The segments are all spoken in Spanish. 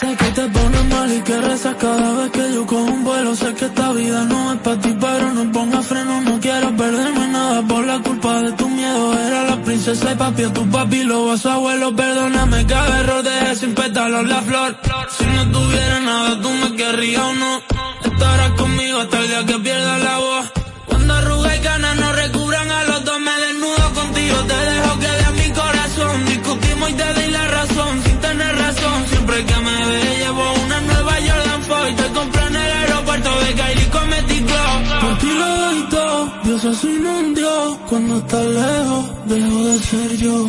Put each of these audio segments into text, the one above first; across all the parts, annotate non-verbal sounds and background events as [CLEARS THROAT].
Sé que te pones mal y que rezas cada vez que yo cojo un vuelo. Sé que esta vida no es para ti, pero no ponga freno. No quiero perderme nada por la culpa de tu miedo. Era la princesa y papi, a tu papi, lo vas a abuelo. Perdóname cada error, dejé sin pétalos la flor. Si no tuviera nada, tú me querrías o no. Estarás conmigo hasta el día que pierda la voz. No un Dios. Cuando estás lejos, dejo de ser yo.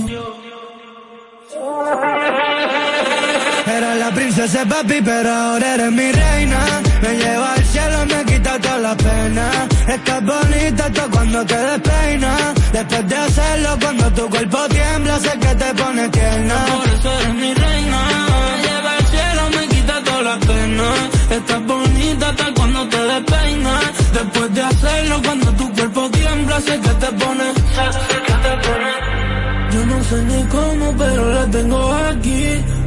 Era la princesa papi, pero ahora eres mi reina. Me lleva al cielo, me quita toda la pena. Estás bonita hasta cuando te despeinas. Después de hacerlo, cuando tu cuerpo tiembla, sé que te pone tierna. Por eso eres mi reina. Me lleva al cielo, me quita toda la pena. Estás bonita hasta cuando te despeinas. Después de hacerlo, cuando tu cuerpo tiembla, sé que te pone. Yo no sé ni cómo, pero la tengo aquí.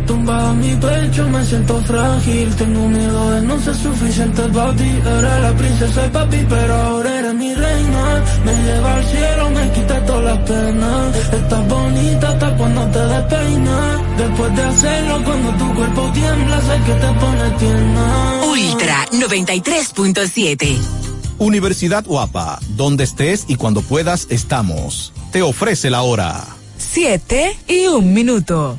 Tumbada en mi pecho, me siento frágil. Tengo miedo de no ser suficiente para ti. Era la princesa y papi, pero ahora eres mi reina. Me lleva al cielo, me quita todas las penas. Estás bonita hasta cuando te despeinas. Después de hacerlo, cuando tu cuerpo tiembla, sé que te pone tierna. Ultra 93.7. Universidad Guapa, donde estés y cuando puedas estamos. Te ofrece la hora. 7 y un minuto.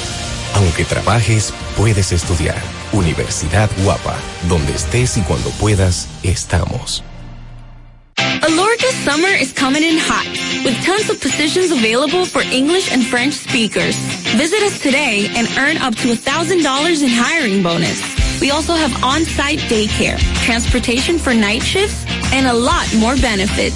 Aunque trabajes, puedes estudiar. Universidad Guapa, donde estés y cuando puedas, estamos. Summer is coming in hot, with tons of positions available for English and French speakers. Visit us today and earn up to $1,000 in hiring bonus. We also have on-site daycare, transportation for night shifts, and a lot more benefits.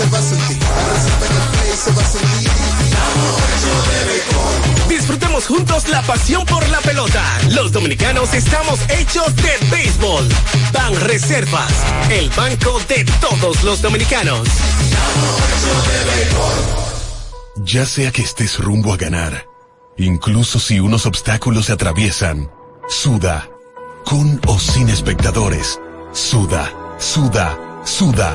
Se va a sentir, para resolver el play se va a sentir. Disfrutemos juntos la pasión por la pelota. Los dominicanos estamos hechos de béisbol. Ban Reservas, el banco de todos los dominicanos. Ya sea que estés rumbo a ganar, incluso si unos obstáculos se atraviesan, suda, con o sin espectadores, suda, suda, suda,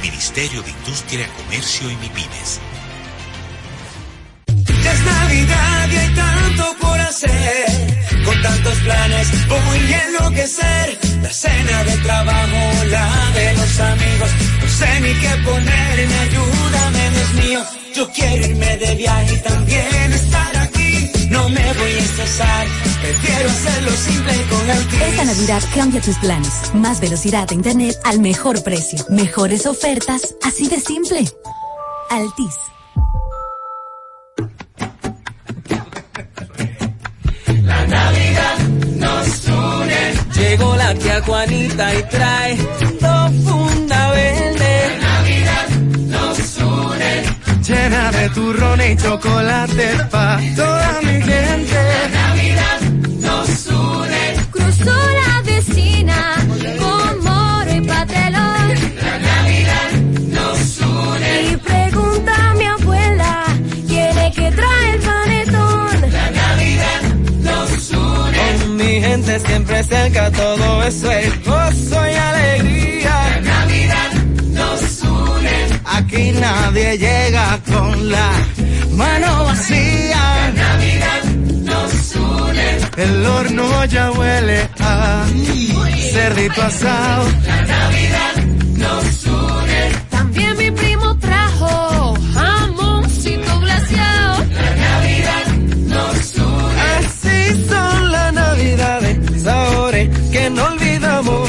Ministerio de Industria, Comercio y MIPINES. Es Navidad y hay tanto por hacer. Con tantos planes voy a enloquecer. La cena de trabajo, la de los amigos. No sé ni qué ponerme, ayúdame, Dios mío. Yo quiero irme de viaje y también estar aquí. No me voy a estresar, prefiero hacerlo simple con Altis. Esta Navidad cambia tus planes. Más velocidad de internet al mejor precio. Mejores ofertas, así de simple. Altis. La Navidad nos une. Llegó la tía Juanita y trae dos funda Llena de turrón y chocolate pa' toda mi gente. La Navidad nos une. Cruzó la vecina con moro y patelón. La Navidad nos une. Y pregunta a mi abuela quién es que trae el panetón. La Navidad nos une. Con mi gente siempre cerca, todo eso es gozo y alegría. Aquí nadie llega con la mano vacía. La Navidad nos une. El horno ya huele a cerdito asado. La Navidad nos une. También mi primo trajo jamoncito glaseado. La Navidad nos une. Así son las navidades, sabores que no olvidamos.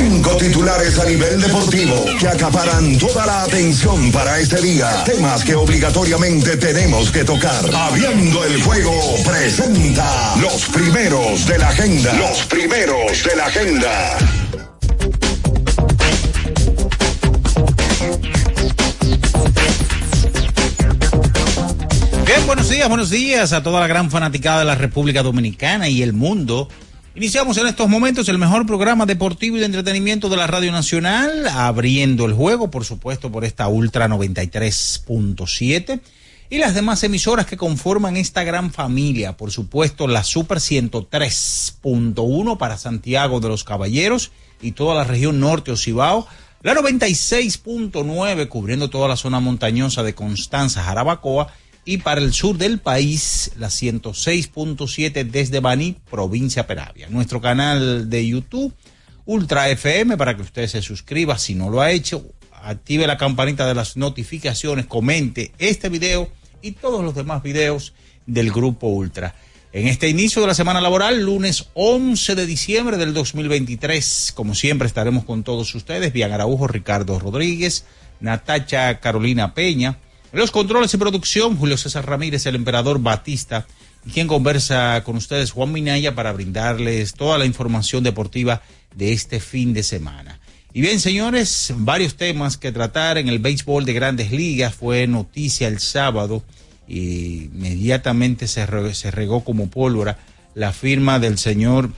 Cinco titulares a nivel deportivo que acaparan toda la atención para este día. Temas que obligatoriamente tenemos que tocar. Abriendo el juego presenta los primeros de la agenda. Los primeros de la agenda. Bien, buenos días, buenos días a toda la gran fanaticada de la República Dominicana y el mundo. Iniciamos en estos momentos el mejor programa deportivo y de entretenimiento de la Radio Nacional, abriendo el juego, por supuesto, por esta Ultra 93.7 y las demás emisoras que conforman esta gran familia, por supuesto, la Super 103.1 para Santiago de los Caballeros y toda la región norte o Cibao, la 96.9 cubriendo toda la zona montañosa de Constanza, Jarabacoa, y para el sur del país, la 106.7 desde Baní, provincia Peravia. Nuestro canal de YouTube, Ultra FM, para que usted se suscriba si no lo ha hecho, active la campanita de las notificaciones, comente este video y todos los demás videos del Grupo Ultra. En este inicio de la semana laboral, lunes 11 de diciembre del 2023, como siempre estaremos con todos ustedes, Bian Araujo, Ricardo Rodríguez, Natacha Carolina Peña, los controles y producción, Julio César Ramírez, el emperador Batista, y quien conversa con ustedes, Juan Minaya, para brindarles toda la información deportiva de este fin de semana. Y bien, señores, varios temas que tratar en el béisbol de grandes ligas. Fue noticia el sábado y inmediatamente se, se regó como pólvora la firma del señor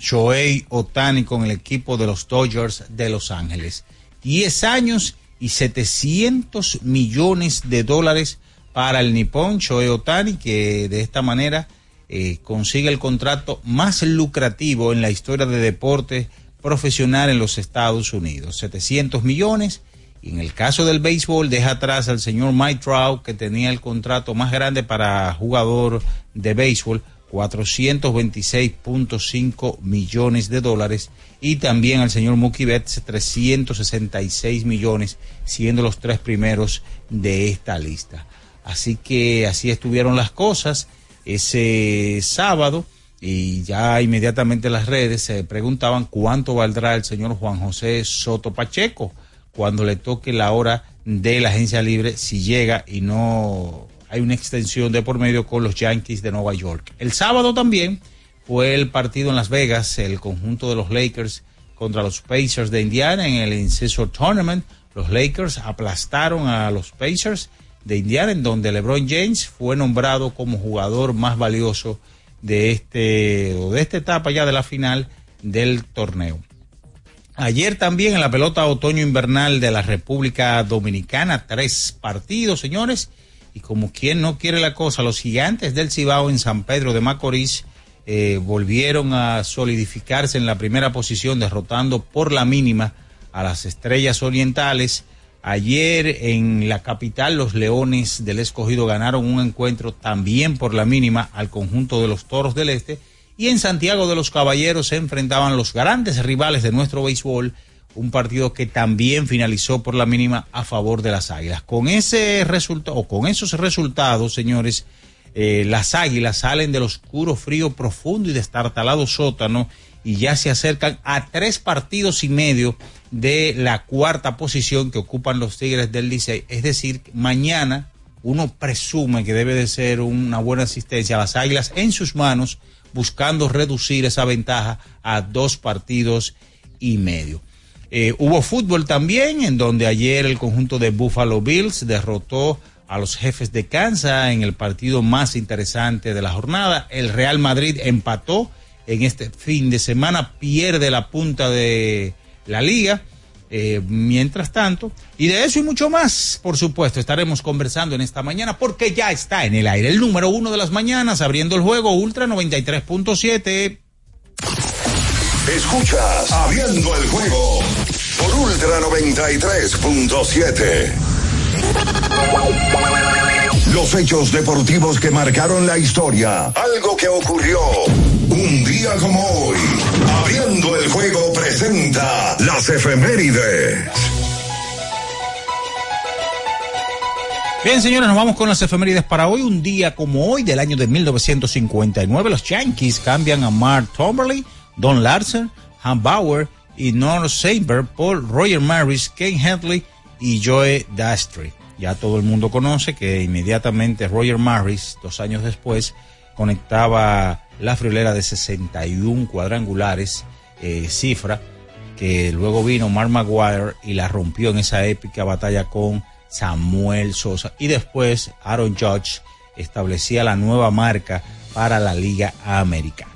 Shohei Otani con el equipo de los Dodgers de Los Ángeles. 10 años y 700 millones de dólares para el nipón Shohei Otani, que de esta manera eh, consigue el contrato más lucrativo en la historia de deporte profesional en los Estados Unidos. 700 millones. Y en el caso del béisbol, deja atrás al señor Mike Trout, que tenía el contrato más grande para jugador de béisbol, 426.5 millones de dólares. Y también al señor Mookie Betts, 366 millones, siendo los tres primeros de esta lista. Así que así estuvieron las cosas ese sábado y ya inmediatamente las redes se preguntaban cuánto valdrá el señor Juan José Soto Pacheco cuando le toque la hora de la agencia libre si llega y no hay una extensión de por medio con los Yankees de Nueva York. El sábado también fue el partido en Las Vegas, el conjunto de los Lakers contra los Pacers de Indiana en el Incessor Tournament. Los Lakers aplastaron a los Pacers de Indiana, en donde LeBron James fue nombrado como jugador más valioso de este o de esta etapa ya de la final del torneo. Ayer también en la pelota otoño invernal de la República Dominicana, tres partidos, señores, y como quien no quiere la cosa, los gigantes del Cibao en San Pedro de Macorís eh, volvieron a solidificarse en la primera posición, derrotando por la mínima a las estrellas orientales. Ayer en la capital los Leones del Escogido ganaron un encuentro también por la mínima al conjunto de los Toros del Este y en Santiago de los Caballeros se enfrentaban los grandes rivales de nuestro béisbol, un partido que también finalizó por la mínima a favor de las Águilas. Con ese resultado o con esos resultados, señores, eh, las Águilas salen del oscuro, frío, profundo y destartalado sótano y ya se acercan a tres partidos y medio de la cuarta posición que ocupan los Tigres del Licey. Es decir, mañana uno presume que debe de ser una buena asistencia a las Águilas en sus manos, buscando reducir esa ventaja a dos partidos y medio. Eh, hubo fútbol también, en donde ayer el conjunto de Buffalo Bills derrotó a los jefes de Kansas en el partido más interesante de la jornada. El Real Madrid empató en este fin de semana, pierde la punta de la liga. Eh, mientras tanto, y de eso y mucho más, por supuesto, estaremos conversando en esta mañana porque ya está en el aire el número uno de las mañanas, abriendo el juego Ultra 93.7. Escuchas Abriendo el juego por Ultra 93.7. Los hechos deportivos que marcaron la historia. Algo que ocurrió un día como hoy. Abriendo el juego presenta las efemérides. Bien, señores, nos vamos con las efemérides para hoy. Un día como hoy, del año de 1959, los Yankees cambian a Mark Tomberly, Don Larsen, Han Bauer y North Saber por Roger Maris, Ken Henley y Joe Dastry. Ya todo el mundo conoce que inmediatamente Roger Maris, dos años después, conectaba la friolera de 61 cuadrangulares, eh, cifra que luego vino Mark Maguire y la rompió en esa épica batalla con Samuel Sosa. Y después Aaron Judge establecía la nueva marca para la Liga Americana.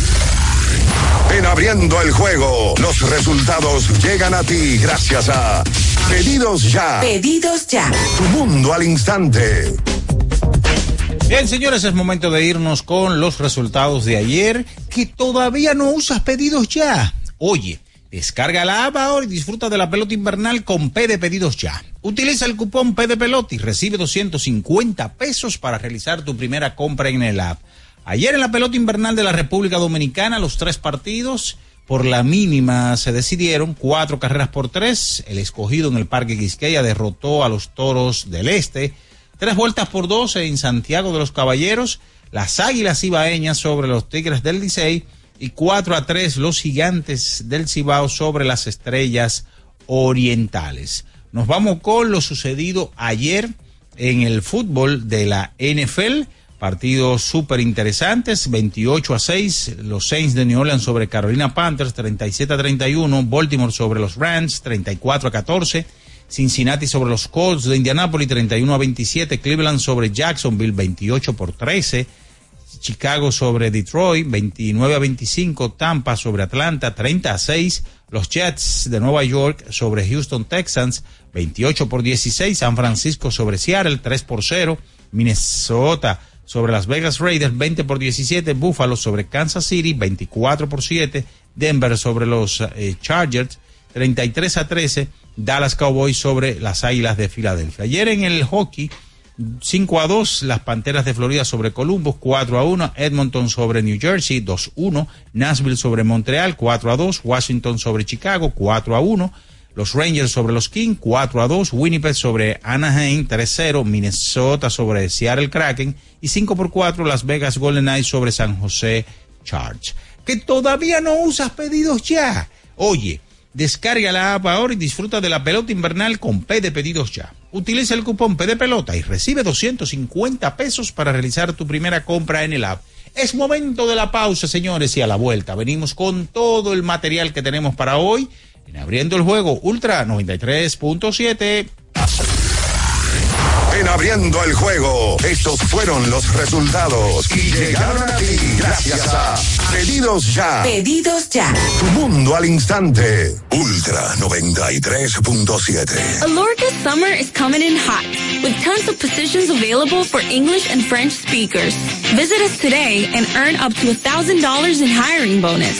En Abriendo el juego, los resultados llegan a ti gracias a Pedidos Ya. Pedidos ya. Tu mundo al instante. Bien, señores, es momento de irnos con los resultados de ayer. Que todavía no usas pedidos ya. Oye, descarga la app ahora y disfruta de la pelota invernal con P de pedidos ya. Utiliza el cupón P de pelota y recibe 250 pesos para realizar tu primera compra en el app. Ayer en la pelota invernal de la República Dominicana, los tres partidos por la mínima se decidieron, cuatro carreras por tres. El escogido en el Parque Quisqueya derrotó a los toros del Este. Tres vueltas por dos en Santiago de los Caballeros. las Águilas Ibaeñas sobre los Tigres del Licey y 4 a 3 los Gigantes del Cibao sobre las Estrellas Orientales. Nos vamos con lo sucedido ayer en el fútbol de la NFL. Partidos súper interesantes, 28 a 6, los Saints de New Orleans sobre Carolina Panthers, 37 a 31, Baltimore sobre los Rams, 34 a 14, Cincinnati sobre los Colts de Indianapolis, 31 a 27, Cleveland sobre Jacksonville, 28 por 13, Chicago sobre Detroit, 29 a 25, Tampa sobre Atlanta, 30 a 6, los Jets de Nueva York sobre Houston Texans, 28 por 16, San Francisco sobre Seattle, 3 por 0, Minnesota sobre Las Vegas Raiders, 20 por 17, Buffalo sobre Kansas City, 24 por 7, Denver sobre los eh, Chargers, 33 a 13, Dallas Cowboys sobre las Águilas de Filadelfia. Ayer en el hockey, 5 a 2, las Panteras de Florida sobre Columbus, 4 a 1, Edmonton sobre New Jersey, 2 1, Nashville sobre Montreal, 4 a 2, Washington sobre Chicago, 4 a 1, los Rangers sobre los Kings, 4 a 2, Winnipeg sobre Anaheim, 3 0, Minnesota sobre Seattle Kraken y 5 por 4, Las Vegas Golden Knights sobre San José Charge. Que todavía no usas pedidos ya. Oye, descarga la app ahora y disfruta de la pelota invernal con P de pedidos ya. Utiliza el cupón P de pelota y recibe 250 pesos para realizar tu primera compra en el app. Es momento de la pausa, señores, y a la vuelta venimos con todo el material que tenemos para hoy en abriendo el juego Ultra 93.7. En abriendo el juego, estos fueron los resultados y llegaron a ti gracias a Pedidos Ya. Pedidos ya. Tu mundo al instante. Ultra 93.7. Alorca's summer is coming in hot, with tons of positions available for English and French speakers. Visit us today and earn up to $1,000 in hiring bonus.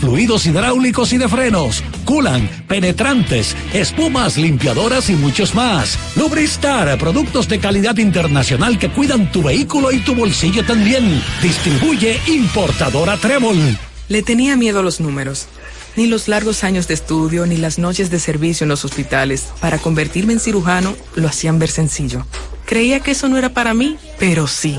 fluidos hidráulicos y de frenos, culan, penetrantes, espumas, limpiadoras y muchos más. Lubristar, productos de calidad internacional que cuidan tu vehículo y tu bolsillo también. Distribuye importadora Trébol. Le tenía miedo a los números. Ni los largos años de estudio, ni las noches de servicio en los hospitales para convertirme en cirujano lo hacían ver sencillo. Creía que eso no era para mí, pero sí.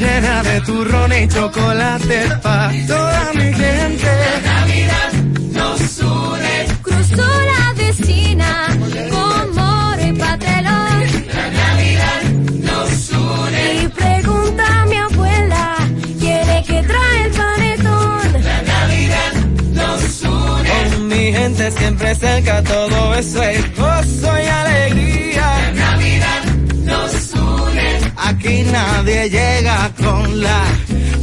Llena de turrón y chocolate pa' toda mi gente. La Navidad nos une. Cruzó la vecina con moro y patelón. La Navidad nos une. Y pregunta a mi abuela, ¿quiere que trae el panetón? La Navidad nos une. Con mi gente siempre cerca, todo eso es gozo y alegría. Aquí nadie llega con la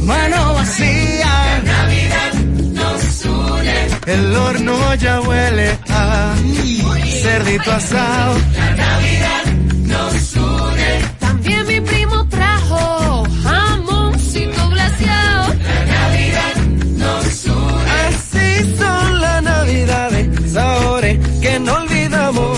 mano vacía. La Navidad nos une. El horno ya huele a cerdito asado. La Navidad nos une. También mi primo trajo jamoncito glaseado. La Navidad nos une. Así son las navidades, sabores que no olvidamos.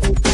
Bien,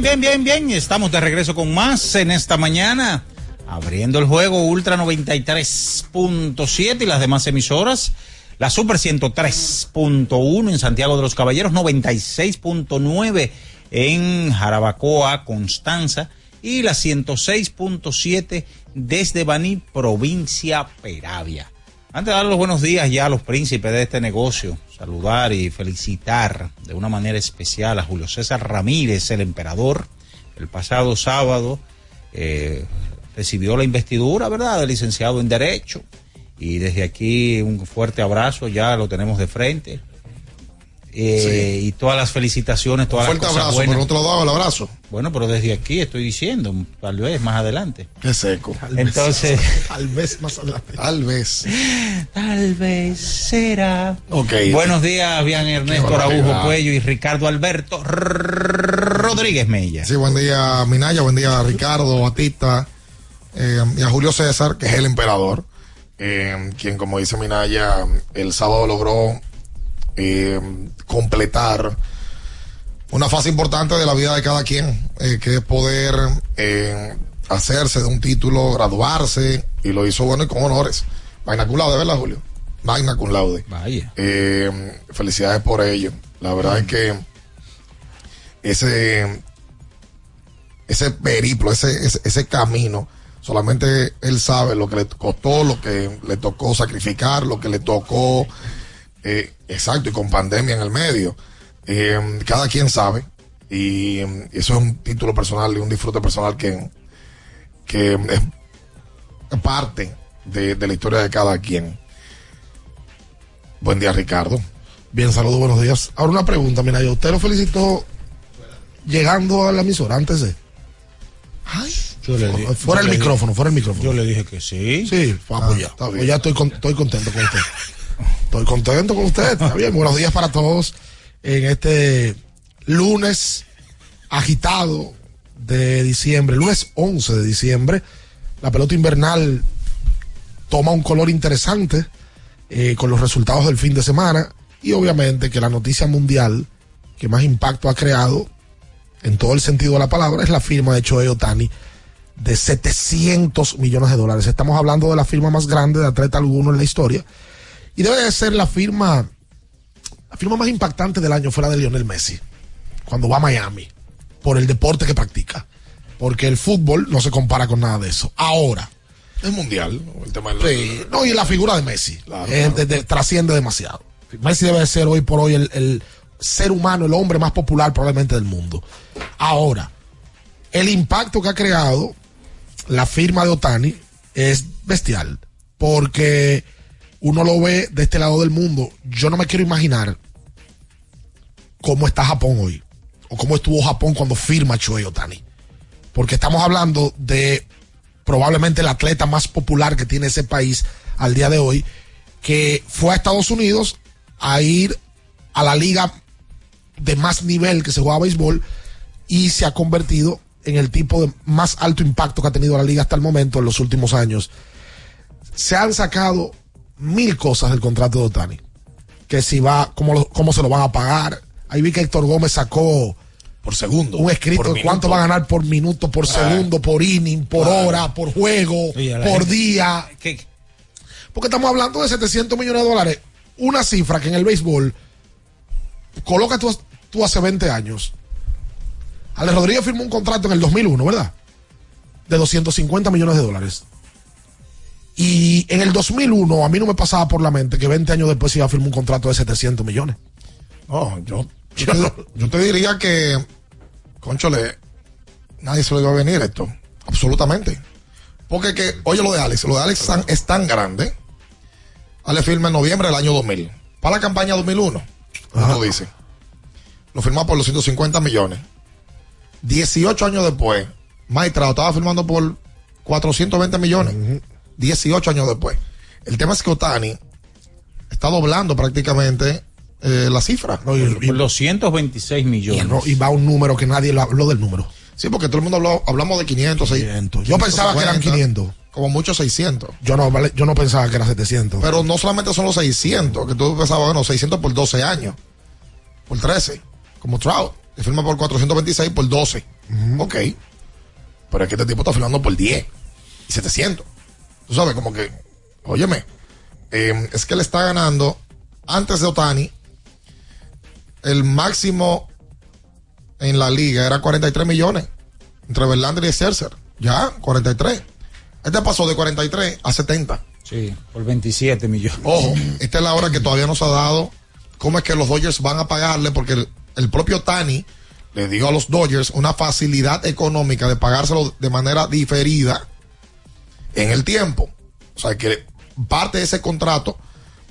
bien, bien, bien, bien. Estamos de regreso con más en esta mañana. Abriendo el juego Ultra 93.7 y las demás emisoras. La Super 103.1 en Santiago de los Caballeros, 96.9 en Jarabacoa, Constanza y la 106.7 desde Baní, provincia Peravia. Antes de dar los buenos días ya a los príncipes de este negocio, saludar y felicitar de una manera especial a Julio César Ramírez, el emperador. El pasado sábado eh, recibió la investidura, ¿verdad?, de licenciado en Derecho. Y desde aquí un fuerte abrazo, ya lo tenemos de frente. Eh, Y todas las felicitaciones, todas Fuerte las cosas abrazo, buenas. pero no te lo daba el abrazo. Bueno, pero desde aquí estoy diciendo, tal vez más adelante. Qué seco. Entonces, [LAUGHS] Tal vez más adelante. Tal vez. tal vez será. Ok. Buenos días, Bian Ernesto barbaridad. Cuello y Ricardo Alberto Rodríguez Mella. Sí, buen día, Minaya, buen día, Ricardo, Batista, eh, y a Julio César, que es el emperador, eh, quien, como dice Minaya, el sábado logró eh, completar una fase importante de la vida de cada quien, eh, que es poder eh, hacerse de un título, graduarse, y lo hizo bueno y con honores. Vaina cum laude, ¿verdad, Julio? Vaina cum laude. Vaya. Eh, felicidades por ello. La verdad es que ese, ese periplo, ese, ese, ese camino, solamente él sabe lo que le costó, lo que le tocó sacrificar, lo que le tocó Eh, exacto, y con pandemia en el medio. Eh, cada quien sabe. Y eh, eso es un título personal y un disfrute personal que, que es parte de, de la historia de cada quien. Buen día, Ricardo. Bien, saludos, buenos días. Ahora una pregunta, mira, yo usted lo felicitó llegando a la emisora antes de. Ay, Yo le di- fuera yo el le micrófono, fuera el micrófono. Yo le dije que sí. Sí, ah, pues ya, está pues ya estoy, con- estoy contento con usted. [LAUGHS] Estoy contento con usted. Está bien, buenos días para todos en este lunes agitado de diciembre, lunes 11 de diciembre. La pelota invernal toma un color interesante eh, con los resultados del fin de semana y obviamente que la noticia mundial que más impacto ha creado en todo el sentido de la palabra es la firma de Choey Otani de 700 millones de dólares. Estamos hablando de la firma más grande de atleta alguno en la historia y debe de ser la firma la firma más impactante del año fuera de Lionel Messi cuando va a Miami por el deporte que practica porque el fútbol no se compara con nada de eso. Ahora, Es mundial, el tema del Sí, no, y la figura de Messi Claro, eh, de- de- trasciende demasiado. Messi debe de ser hoy por hoy el, el ser humano, el hombre más popular probablemente del mundo. Ahora, el impacto que ha creado la firma de Otani es bestial, porque uno lo ve de este lado del mundo. Yo no me quiero imaginar cómo está Japón hoy, o cómo estuvo Japón cuando firma Shohei Otani. Porque estamos hablando de probablemente el atleta más popular que tiene ese país al día de hoy, que fue a Estados Unidos a ir a la liga de más nivel que se juega béisbol y se ha convertido en el tipo de más alto impacto que ha tenido la liga hasta el momento en los últimos años. Se han sacado mil cosas del contrato de Otani. Que si va, cómo, lo- cómo se lo van a pagar. Ahí vi que Héctor Gómez sacó por segundo. un escrito de cuánto minuto. va a ganar por minuto, por Ah. segundo, por inning, por hora, por juego, por gente- día. Porque estamos hablando de 700 millones de dólares. Una cifra que en el béisbol coloca tú, tú hace 20 años. Ale Rodríguez firmó un contrato en el 2001, ¿verdad? De 250 millones de dólares. Y en el 2001 a mí no me pasaba por la mente que 20 años después iba a firmar un contrato de 700 millones. No, yo, yo, yo te diría que, conchole, nadie se lo iba a venir esto. Absolutamente. Porque que, oye lo de Alex, lo de Alex tan- es tan grande. Alex firma en noviembre del año 2000. Para la campaña 2001, como tú dices. Lo firmó por los 150 millones. 18 años después, Maitrao estaba firmando por 420 millones. 18 años después. El tema es que Otani está doblando prácticamente eh, la cifra. Por 226 millones. Y, no- y va un número que nadie lo habló del número. Sí, porque todo el mundo habló, hablamos de 500, 600. Yo pensaba que eran 500. Como muchos 600. Yo no, yo no pensaba que era 700. Pero no solamente son los 600, que tú pensabas, bueno, 600 por 12 años, por 13, como Trout, que firma por 426 por 12. Ok. Pero es que este tipo está firmando por 10 y 700. Tú sabes, como que, óyeme, eh, es que él está ganando, antes de Otani, el máximo en la liga era 43 millones entre Verlander y Scherzer. Ya, 43. Este pasó de 43 a 70. Sí, por 27 millones. Ojo, esta es la hora que todavía no se ha dado cómo es que los Dodgers van a pagarle, porque el, el propio Tani le dio a los Dodgers una facilidad económica de pagárselo de manera diferida en el tiempo. O sea, que parte de ese contrato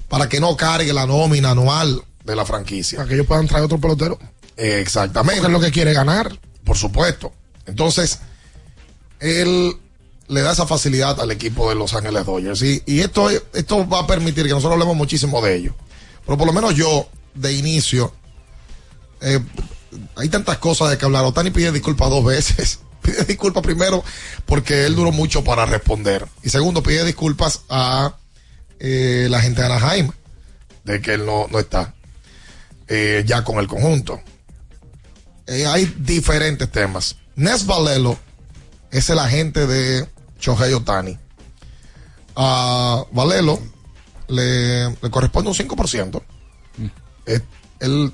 para que no cargue la nómina anual de la franquicia. Para que ellos puedan traer otro pelotero. Exactamente. Porque es lo que quiere ganar. Por supuesto. Entonces, él le da esa facilidad al equipo de Los Ángeles Dodgers. Y, y esto, esto va a permitir que nosotros hablemos muchísimo de ello. Pero por lo menos yo, de inicio, eh, hay tantas cosas de que hablar. Otani pide disculpas dos veces. Pide disculpas primero porque él duró mucho para responder. Y segundo, pide disculpas a eh, la gente de Anaheim de que él no, no está eh, ya con el conjunto. Eh, hay diferentes temas. Nes Valelo es el agente de Shohei Otani. A Valelo le, le corresponde un 5%. Eh, él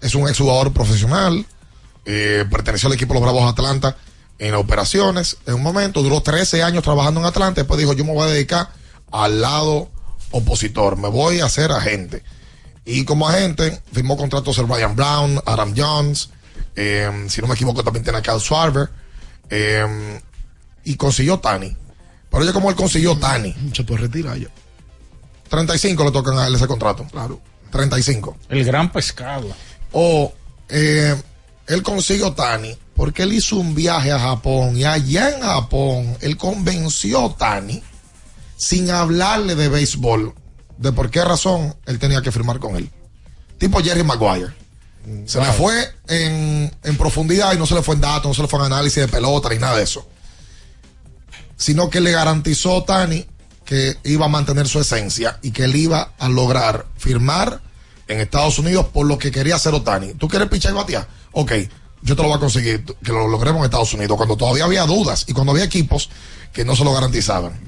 es un exjugador profesional, eh, perteneció al equipo de los Bravos de Atlanta en operaciones. En un momento duró 13 años trabajando en Atlanta. Después dijo: Yo me voy a dedicar al lado opositor, me voy a ser agente. Y como agente, firmó contratos el Ryan Brown, Adam Jones, eh, si no me equivoco, también tiene a Kyle Schwarber, eh, y consiguió Tani. Pero ya como él consiguió Tani, Se puede retirar ya. 35 le tocan a él ese contrato. Claro. 35. El gran pescado. O eh, él consiguió Tani porque él hizo un viaje a Japón y allá en Japón él convenció a Tani sin hablarle de béisbol de por qué razón él tenía que firmar con él. Tipo Jerry Maguire. Se le Wow. fue en, en profundidad y no se le fue en datos, no se le fue en análisis de pelota ni nada de eso. Sino que le garantizó a Tani que iba a mantener su esencia y que él iba a lograr firmar en Estados Unidos por lo que quería hacer Otani. ¿Tú quieres pichar y batear? Ok, yo te lo voy a conseguir, que lo logremos en Estados Unidos, cuando todavía había dudas y cuando había equipos que no se lo garantizaban.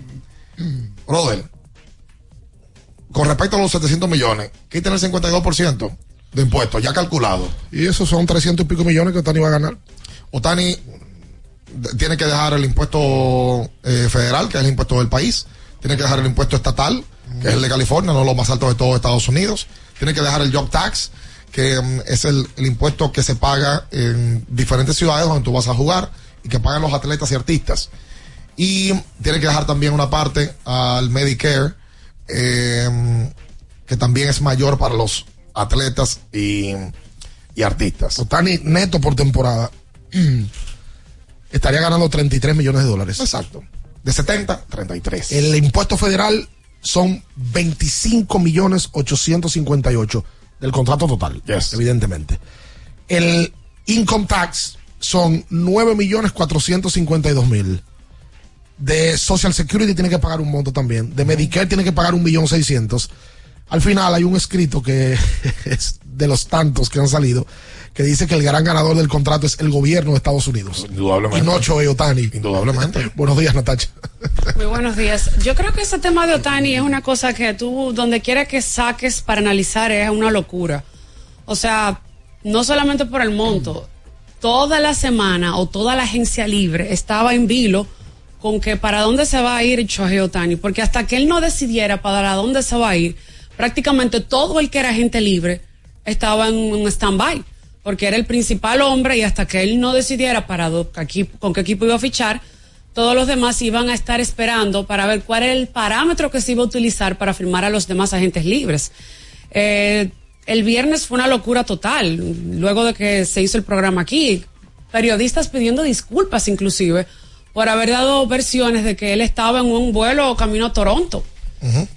Brother, con respecto a los 700 millones, quiten el 52% de impuestos ya calculado. Y esos son 300 y pico millones que Otani va a ganar. Otani tiene que dejar el impuesto eh, federal, que es el impuesto del país. Tiene que dejar el impuesto estatal, que es el de California, no lo más alto de todo Estados Unidos. Tiene que dejar el job tax, que mm, es el, el impuesto que se paga en diferentes ciudades donde tú vas a jugar y que pagan los atletas y artistas. Y tiene que dejar también una parte al Medicare, eh, que también es mayor para los atletas y, y artistas. Otani neto por temporada [CLEARS THROAT] estaría ganando 33 millones de dólares. Exacto. De 70, 33. El impuesto federal son 25 millones 858 del contrato total, evidentemente. El income tax son 9 millones 452 mil. De Social Security tiene que pagar un monto también. De Medicare tiene que pagar un millón seiscientos. Al final hay un escrito que [LAUGHS] es de los tantos que han salido que dice que el gran ganador del contrato es el gobierno de Estados Unidos. Indudablemente. Y no Choey Otani. Indudablemente. [LAUGHS] Buenos días, Natacha. Muy buenos días. Yo creo que ese tema de Otani es una cosa que tú, donde quiera que saques para analizar, es una locura. O sea, no solamente por el monto, toda la semana o toda la agencia libre estaba en vilo con que para dónde se va a ir Shohei Otani, porque hasta que él no decidiera para dónde se va a ir, prácticamente todo el que era agente libre estaba en un stand-by, porque era el principal hombre y hasta que él no decidiera para do- aquí- con qué equipo iba a fichar, todos los demás iban a estar esperando para ver cuál era el parámetro que se iba a utilizar para firmar a los demás agentes libres. Eh, el viernes fue una locura total, luego de que se hizo el programa aquí, periodistas pidiendo disculpas inclusive por haber dado versiones de que él estaba en un vuelo camino a Toronto.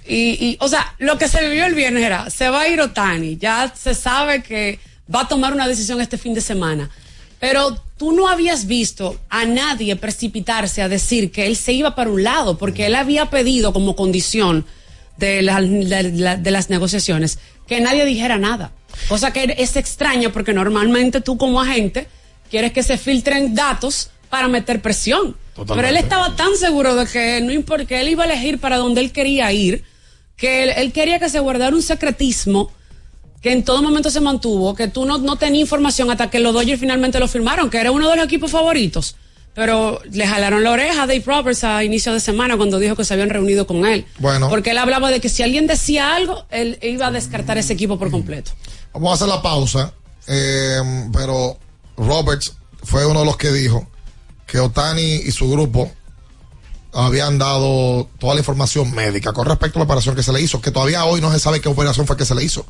Y, o sea, lo que se vivió el viernes era, se va a ir Otani, ya se sabe que va a tomar una decisión este fin de semana. Pero tú no habías visto a nadie precipitarse a decir que él se iba para un lado, porque él había pedido como condición de, de las negociaciones que nadie dijera nada. Cosa que es extraña porque normalmente tú como agente quieres que se filtren datos para meter presión. Totalmente. Pero él estaba tan seguro de que no importa, que él iba a elegir para donde él quería ir, que él, él quería que se guardara un secretismo que en todo momento se mantuvo, que tú no, no tenías información hasta que los Dodgers finalmente lo firmaron, que era uno de los equipos favoritos. Pero le jalaron la oreja a Dave Roberts a inicio de semana cuando dijo que se habían reunido con él. Bueno. Porque él hablaba de que si alguien decía algo, él iba a descartar ese equipo por completo. Vamos a hacer la pausa, eh, pero Roberts fue uno de los que dijo que Otani y su grupo habían dado toda la información médica con respecto a la operación que se le hizo, que todavía hoy no se sabe qué operación fue que se le hizo.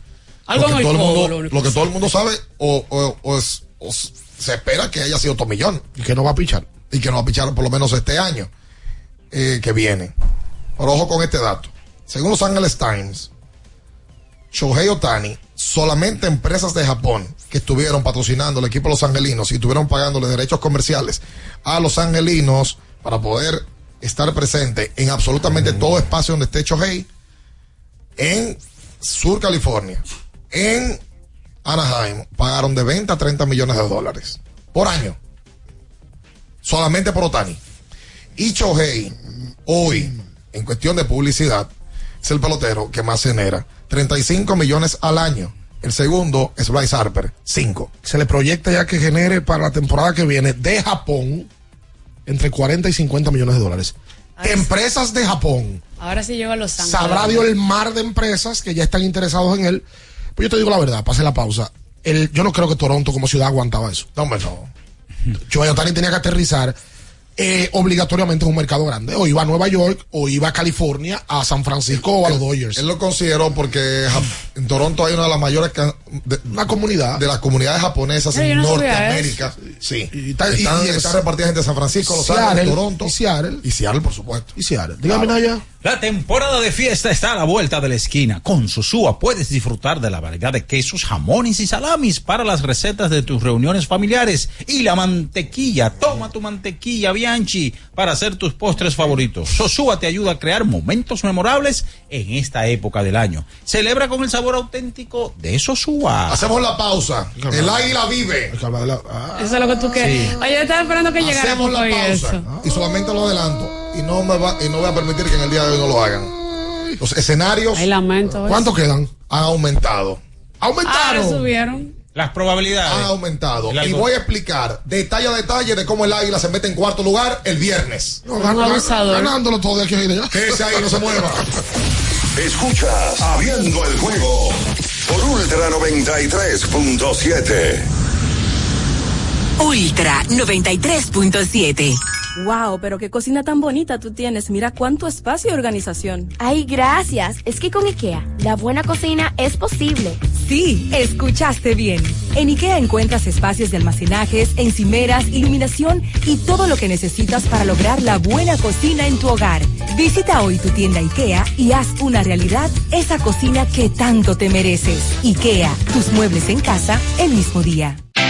Algo lo que, todo el mundo, lo que todo el mundo sabe o, o- o es- o se espera que haya sido Tomillón. Y que no va a pichar. Y que no va a pichar por lo menos este año eh, que viene. Pero ojo con este dato. Según Los Angeles Times, Shohei Otani, solamente empresas de Japón que estuvieron patrocinando al equipo de los angelinos y estuvieron pagándole derechos comerciales a los angelinos para poder estar presente en absolutamente todo espacio donde esté Shohei, en Sur California, en Anaheim, pagaron de 20 a 30 millones de dólares por año. Solamente por Otani. Y Shohei, hoy, en cuestión de publicidad, es el pelotero que más genera. 35 millones al año. El segundo es Bryce Harper, 5. Se le proyecta ya que genere para la temporada que viene de Japón entre 40 y 50 millones de dólares. Empresas de Japón. Ahora sí llegó a Los Ángeles. Sabrá Dios el mar de empresas que ya están interesados en él. Pues yo te digo la verdad, pasé la pausa. El, yo no creo que Toronto como ciudad aguantaba eso. No, hombre, no. Joe Otani tenía que aterrizar eh, obligatoriamente en un mercado grande. O iba a Nueva York, o iba a California, a San Francisco o a los Dodgers. Él lo consideró porque ja- en Toronto hay una de las mayores de, una comunidad de las comunidades japonesas en no Norteamérica. Sí. Y, están, y es- están repartidas entre San Francisco, Los Seattle, Ángeles, Toronto. y Seattle. Y Seattle, por supuesto. Y Seattle. Dígame, Naya. La temporada de fiesta está a la vuelta de la esquina. Con Sosúa puedes disfrutar de la variedad de quesos, jamones y salamis para las recetas de tus reuniones familiares. Y la mantequilla, toma tu mantequilla Bianchi para hacer tus postres favoritos. Sosúa te ayuda a crear momentos memorables en esta época del año. Celebra con el sabor auténtico de Sosúa. Hacemos la pausa. El águila vive. Eso es lo que tú quieres. Oye, yo estaba esperando que llegara Hacemos la pausa. eso. Y solamente lo adelanto. Y no, me va, y no voy a permitir que en el día de hoy no lo hagan. Los escenarios. Hay lamento. ¿ves? ¿Cuánto quedan? Han aumentado. Ahora subieron. Las probabilidades. Han aumentado. Y voy a explicar detalle a detalle de cómo el águila se mete en cuarto lugar el viernes. No, gan- gan- ganándolo todo de aquí a allá. Que ese ahí no se mueva. Escuchas Abriendo el juego por Ultra 93.7. Ultra 93.7. Wow, pero qué cocina tan bonita tú tienes. Mira cuánto espacio y organización. Ay, gracias. Es que con IKEA, la buena cocina es posible. Sí, escuchaste bien. En IKEA encuentras espacios de almacenajes, encimeras, iluminación y todo lo que necesitas para lograr la buena cocina en tu hogar. Visita hoy tu tienda IKEA y haz una realidad esa cocina que tanto te mereces. IKEA, tus muebles en casa el mismo día.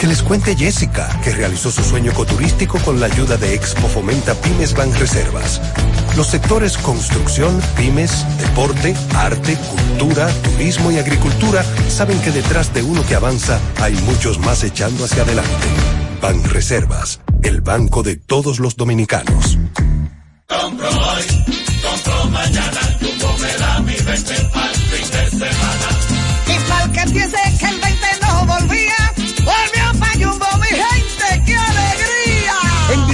Que les cuente Jessica, que realizó su sueño ecoturístico con la ayuda de Expo Fomenta Pymes Banreservas. Los sectores construcción, pymes, deporte, arte, cultura, turismo y agricultura saben que detrás de uno que avanza hay muchos más echando hacia adelante. Banreservas, el banco de todos los dominicanos. Compro hoy, compro mañana, Jumbo me da mi 20 al fin de semana.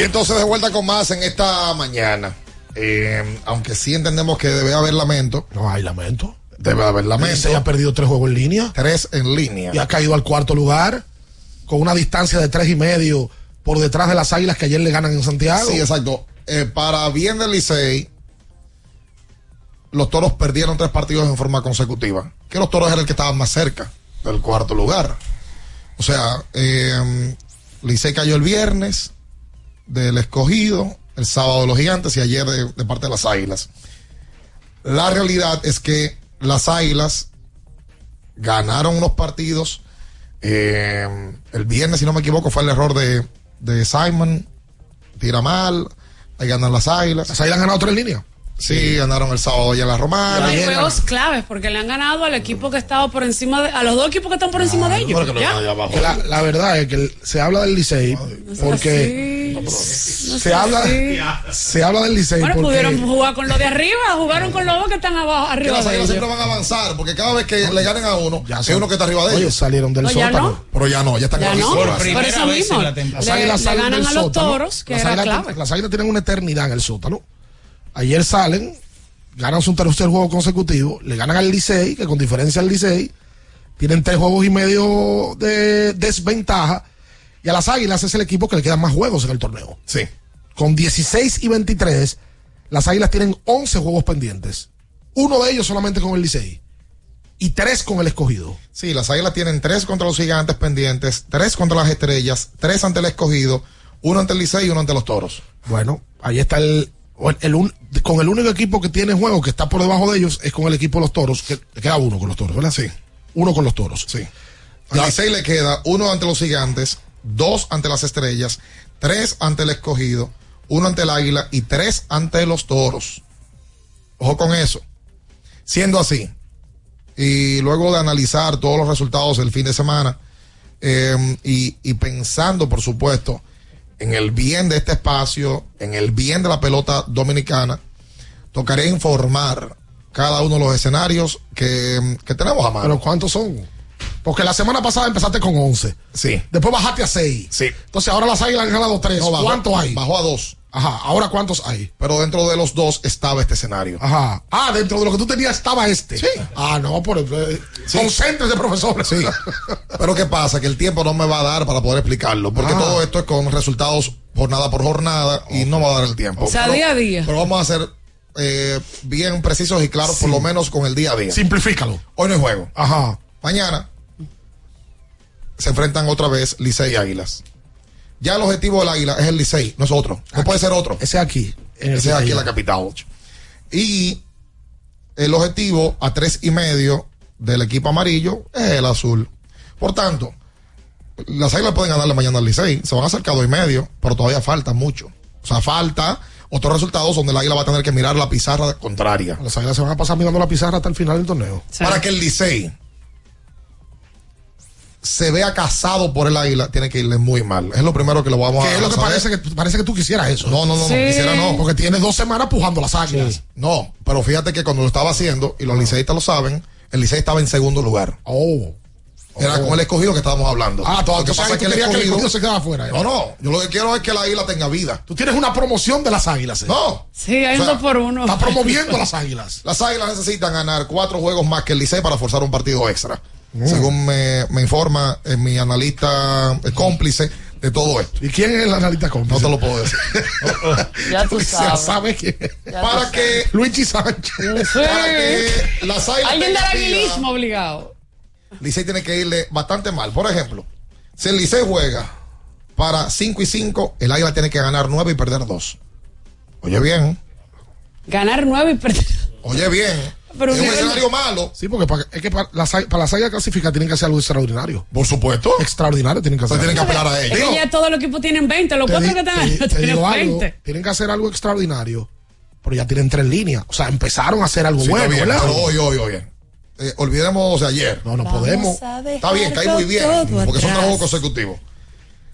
Y entonces de vuelta con más en esta mañana. Eh, aunque sí entendemos que debe haber lamento. No hay lamento. Debe haber lamento. Se ha perdido tres juegos en línea. Tres en línea. Y ha caído al cuarto lugar con una distancia de tres y medio por detrás de las águilas que ayer le ganan en Santiago. Sí, exacto. Eh, para bien del Licey, los toros perdieron tres partidos en forma consecutiva. Que los toros eran el que estaban más cerca del cuarto lugar. O sea, eh, Licey cayó el viernes del escogido, el sábado de los gigantes y ayer de, de parte de las águilas. La realidad es que las águilas ganaron unos partidos. eh, el viernes, si no me equivoco, fue el error de, de Simon. Tira mal. Ahí ganan las águilas. Las águilas han ganado tres líneas. Sí, ganaron el sábado ya en la romana. Hay juegos claves porque le han ganado al equipo que estaba por encima de, a los dos equipos que están por encima de ellos. La, la verdad es que el- se habla del Licey porque se habla se habla del Licey Bueno, pudieron jugar con los de arriba, jugaron con los dos que están abajo, arriba las águilas ellos. siempre van a avanzar, porque cada vez que le ganen a uno, hay son- uno que está arriba de Oye, ellos. salieron del No, ya sótano. no. Pero ya no, ya están Ya en no, la por zona. eso mismo. Las Le, águilas le salen ganan a los sótano. toros, que las era águilas, clave. las águilas tienen una eternidad en el sótano. Ayer salen, ganan su tercer juego consecutivo, le ganan al Licey, que con diferencia al Licey, tienen tres juegos y medio de desventaja. Y a las águilas es el equipo que le quedan más juegos en el torneo. Sí. Con 16 y 23, las águilas tienen 11 juegos pendientes. Uno de ellos solamente con el Licey. Y tres con el escogido. Sí, las águilas tienen tres contra los gigantes pendientes, tres contra las estrellas, tres ante el escogido, uno ante el Licey y uno ante los toros. Bueno, ahí está el, o el- el un- con el único equipo que tiene juego que está por debajo de ellos es con el equipo de los toros, que le queda uno con los toros, ¿verdad? Sí. Uno con los toros. Sí. Al Licey le queda uno ante los gigantes, dos ante las estrellas, tres ante el escogido, uno ante el águila y tres ante los toros. Ojo con eso. Siendo así, y luego de analizar todos los resultados del fin de semana, eh, y, y pensando, por supuesto, en el bien de este espacio, en el bien de la pelota dominicana, tocaría informar cada uno de los escenarios que, que tenemos a mano. Pero ¿cuántos son? Porque la semana pasada empezaste con 11. Sí. Después bajaste a 6. Sí. Entonces ahora las águilas han ganado 3. No, ¿Cuántos hay? Bajó a dos. Ajá. Ahora cuántos hay. Pero dentro de los dos estaba este escenario. Ajá. Ah, dentro de lo que tú tenías estaba este. Sí. Ah, no, por eh, concéntrese, profesor. Sí. Pero ¿qué pasa? Que el tiempo no me va a dar para poder explicarlo. Porque Ah. todo esto es con resultados jornada por jornada y no va a dar el tiempo. O sea, Pero- día a día. Pero vamos a ser eh, bien precisos y claros, por lo menos con el día a día. Simplifícalo. Hoy no hay juego. Ajá. Mañana se enfrentan otra vez Licey y Águilas. Ya el objetivo del Águila es el Licey, no es otro. No puede ser otro. Ese aquí. en el Ese es aquí en la capital. Y el objetivo a tres y medio del equipo amarillo es el azul. Por tanto, las águilas pueden ganarle mañana al Licey. Se van a acercar a dos y medio, pero todavía falta mucho. O sea, falta otros resultados donde el águila va a tener que mirar la pizarra contraria. Las águilas se van a pasar mirando la pizarra hasta el final del torneo. Para que el Licey se vea casado por el águila, tiene que irle muy mal. Es lo primero que lo vamos a Que es lo que saber. parece que parece que tú quisieras eso. No, no, no, no, quisiera no. Porque tienes dos semanas pujando las águilas. No, pero fíjate que cuando lo estaba haciendo, y los liceístas lo saben, el Licey estaba en segundo lugar. Oh. Era con el escogido que estábamos hablando. Ah, todo, Lo que pasa es que el querías que el escogido... escogido se quedara afuera. ¿eh? No, no, yo lo que quiero es que la águila tenga vida. Tú tienes una promoción de las águilas. ¿eh? No. Sí, hay O un sea, dos por uno. Está promoviendo las águilas. [LAUGHS] Las águilas necesitan ganar cuatro juegos más que el Licey para forzar un partido extra. Mm. Según me, me informa eh, mi analista eh, cómplice de todo esto. ¿Y quién es el analista cómplice? No te lo puedo decir. [LAUGHS] Ya tú [LAUGHS] Ya sabes. sabes quién es. para que Luigi Sánchez. para que las Alguien del aguilismo obligado. Licey tiene que irle bastante mal. Por ejemplo, si el Licey juega para 5 y 5, el Águila tiene que ganar 9 y perder 2. Oye bien, Ganar nueve y perder. oye bien. Pero es un escenario malo. Sí, porque para, es que para las, para las águilas clasificar tienen que hacer algo extraordinario. Por supuesto. Extraordinario tienen que hacer. Entonces tienen que apelar a Es ellos. que ya todos los equipos tienen 20. Los cuatro que están te di- ahí te tienen digo algo, 20. tienen que hacer algo extraordinario, pero ya tienen tres líneas. O sea, empezaron a hacer algo Sí, bueno, bien, ¿verdad? pero hoy, hoy, hoy. Eh, olvidemos de ayer. No, no podemos. Está bien, cae muy bien. Porque son tres juegos consecutivos.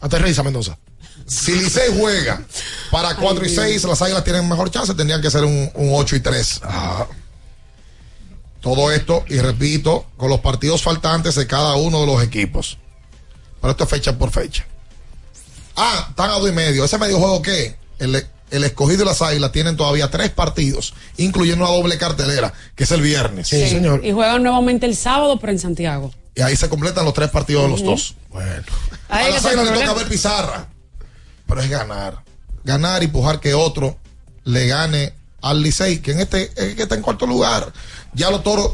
Aterriza, Mendoza. Si Licey juega para 4 y 6, las águilas tienen mejor chance, tendrían que ser un, un 8 y 3. Todo esto, y repito, con los partidos faltantes de cada uno de los equipos. Pero esto es fecha por fecha. Ah, están a dos y medio. ¿Ese medio juego qué? El, el escogido y las águilas tienen todavía tres partidos, incluyendo una doble cartelera, que es el viernes. Sí, señor. Y juegan nuevamente el sábado, pero en Santiago. Y ahí se completan los tres partidos de los dos. Bueno. Ahí a que las águilas le toca problema. ver pizarra. Pero es ganar. Ganar y pujar que otro le gane al Licey, que en este es que está en cuarto lugar. Ya los toros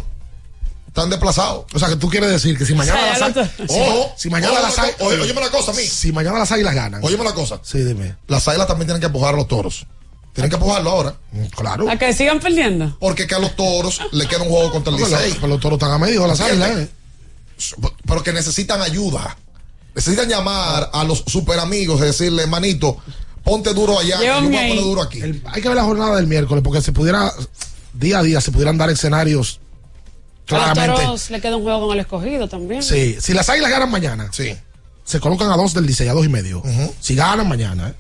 están desplazados. O sea, que tú quieres decir que si mañana O sea, las águilas. Ojo, si mañana ojo, las águilas. oye, óyeme una cosa a mí. Si mañana las águilas ganan. Óyeme una cosa. Sí, dime. Las águilas también tienen que empujar a los toros. Tienen que empujarlo ahora. Mm, Claro. A que sigan perdiendo. Porque que a los toros le queda un juego contra el Licey. pero los toros están a medio las águilas. ¿eh? Pero que necesitan ayuda. Necesitan llamar a los super amigos y decirle, manito, ponte duro allá, yo voy a poner duro aquí. El- hay que ver la jornada del miércoles porque se pudiera, día a día, se pudieran dar escenarios A los claramente. toros le queda un juego con el escogido también. Sí, si las águilas ganan mañana, Sí. se colocan a dos del Licey, a dos y medio. Si ganan mañana, ¿eh?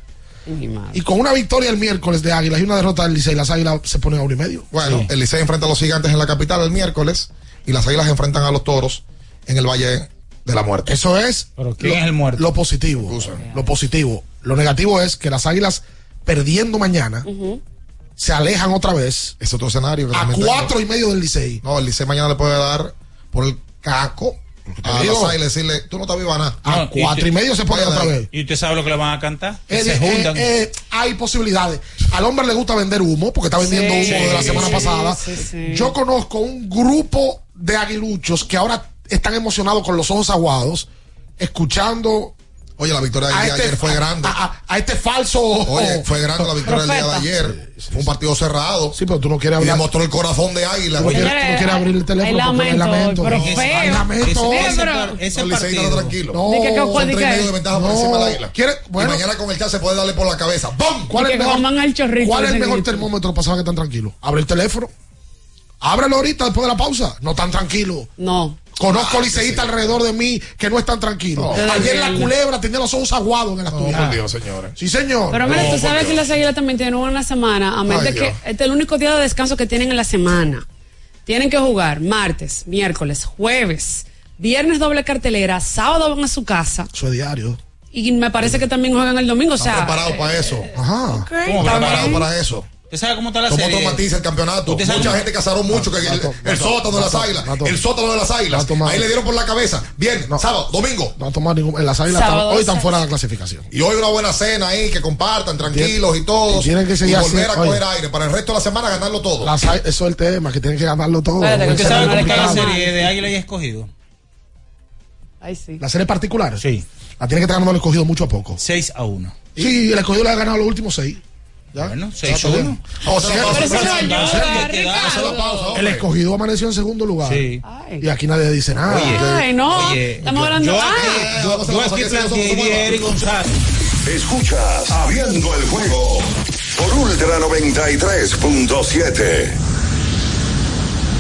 Y con una victoria el miércoles de Águilas y una derrota del Licey, las Águilas se ponen a uno y medio. Bueno, el Licey enfrenta a los gigantes en la capital el miércoles y las águilas enfrentan a los toros en el Valle de la Muerte. Eso es ¿Pero quién lo, es el muerto? lo positivo. Lo positivo. Lo negativo es que las Águilas, perdiendo mañana, se alejan otra vez Es otro escenario. que a cuatro y medio del Licey. No, el Licey mañana le puede dar por el caco a digo. las águilas y decirle, tú no estás viva nada. A No, y cuatro y medio se ponen Vaya otra vez. ¿Y usted sabe lo que le van a cantar? Eh, se eh, juntan. eh, hay posibilidades. Al hombre le gusta vender humo porque está vendiendo Sí, humo de la semana sí, pasada. sí, sí. Yo conozco un grupo de aguiluchos que ahora están emocionados con los ojos aguados, escuchando Oye, la victoria del a día de este, ayer fue grande. a, a- a este falso. Oye, fue grande la victoria del día de ayer. Fue un partido cerrado. Sí, pero tú no quieres Y hablar. demostró el corazón de águila. Tú no Oye, quieres, tú no quieres abrir el teléfono porque no hay lamento, lamento. pero Hay feo. lamento. Ese, ese ese el partido. tranquilo. No, Di que- que- Son tres y que- medio de ventaja por No. encima del águila. ¿Quiere- bueno. y mañana con el chat se puede darle por la cabeza. ¡Bum! ¿Cuál Y es el mejor, ¿cuál es el mejor termómetro para saber que están tranquilos? Abre el teléfono. Ábrelo ahorita después de la pausa. No están tranquilos. No. Conozco Ah, liceístas sí. alrededor de mí que no están tranquilos. No. Ayer la Desde culebra tenía los ojos aguados en el No, asturiano. por Dios, señores. Sí, señor. Pero mira, No, tú sabes Dios. que las águilas también tienen una semana, a menos de que este es el único día de descanso que tienen en la semana. Tienen que jugar martes, miércoles, jueves, viernes doble cartelera, sábado van a su casa. Eso es diario. Y me parece que también juegan el domingo. O sea, Están preparados para eso. Ajá. Ok, ¿Cómo está preparados para eso? ¿Usted sabe cómo está la ¿Cómo serie? automatiza el campeonato? ¿Usted sabe Mucha cómo- gente casaron mucho que el, el sótano de las águilas. El sótano de las águilas. Ahí le dieron por la cabeza. Bien, sábado, domingo. No han tomado ningún. En las águilas están- hoy están fuera de la clasificación. Y hoy una buena cena ahí, que compartan, tranquilos y todos. Y tienen que seguir y volver así, a coger oye. aire para el resto de la semana ganarlo todo. Las eso es el tema, que tienen que ganarlo todo. Espérate, que ¿Usted sabe cómo está la serie de Águila y Escogido? Ay, sí. La serie particular. Sí. La tiene que estar ganando el escogido mucho a poco. 6 a 1. Y el escogido le ha ganado los últimos seis. ¿Ya? Bueno, Ya 6 a está bien. 1. O sea, El escogido amaneció en segundo lugar. Sí. Y aquí nadie dice nada. Oye. Ay, no. Oye, Estamos hablando. yo ah, yo- yo aquí planteé Eric González. Escuchas Abriendo el juego por Ultra 93.7.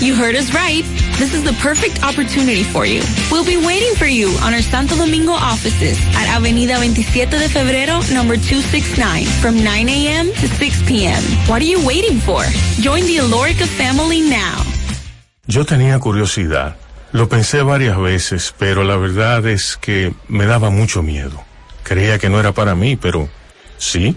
You heard us right. This is the perfect opportunity for you. We'll be waiting for you on our Santo Domingo offices at Avenida 27 de Febrero, number 269, from 9 a.m. to 6 p.m. What are you waiting for? Join the Alorica family now. Yo tenía curiosidad. Lo pensé varias veces, pero la verdad es que me daba mucho miedo. Creía que no era para mí, pero sí.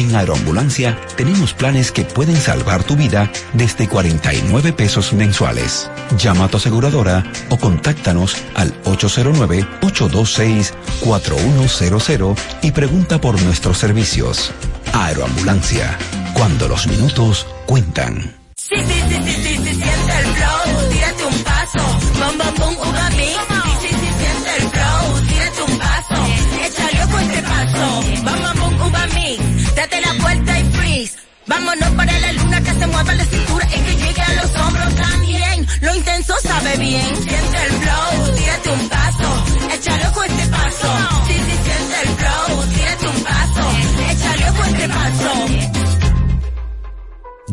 en Aeroambulancia tenemos planes que pueden salvar tu vida desde 49 pesos mensuales. Llama a tu aseguradora o contáctanos al 809-826-4100 y pregunta por nuestros servicios. Aeroambulancia, cuando los minutos cuentan. Sí, sí, sí, sí, sí, sí, siente el flow, tírate un paso. Sí, sí, sí, siente el flow, tírate un paso, échale este paso, uva mix. Date la vuelta y freeze. Vámonos para la luna que se mueva la cintura y que llegue a los hombros también. Lo intenso sabe bien. Siente el flow, tírate un paso, échale ojo este paso. Sí, sí, siente el flow, tírate un paso, échale ojo este paso.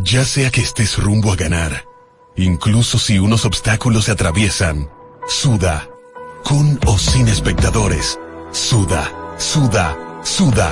Ya sea que estés rumbo a ganar, incluso si unos obstáculos se atraviesan, suda, con o sin espectadores, suda, suda, suda,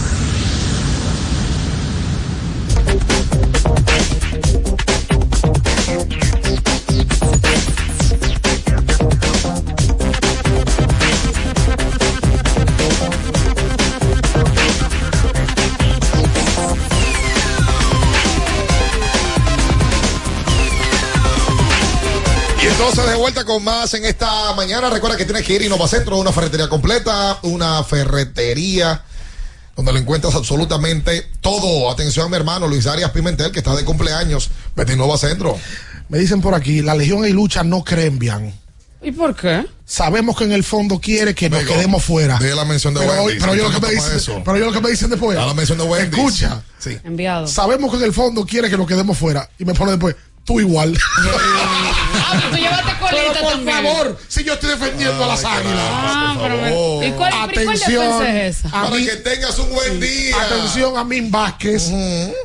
entonces de vuelta con más en esta mañana. Recuerda que tienes que ir a Innova Centro, una ferretería completa, una ferretería donde lo encuentras absolutamente todo. Atención a mi hermano Luis Arias Pimentel, que está de cumpleaños. Vete a Innova Centro. Me dicen por aquí, la Legión y Lucha no creen bien. ¿Y por qué? Sabemos que en el fondo quiere que nos quedemos fuera. de la mención de pero, Wendy's, pero yo lo que ¿qué me dicen, eso? pero yo lo que me dicen después. Da la mención de Wendy's. Escucha. Sí. Enviado. Sabemos que en el fondo quiere que nos quedemos fuera. Y me pone después, tú igual. [LAUGHS] Ah, tú llevaste colita Pero por también. favor, si yo estoy defendiendo a las águilas. Ah, pero me- ¿Y cuál, pero ¿y cuál Atención. defensa es esa? Para mí- que tengas un buen día. Atención a Min Vázquez.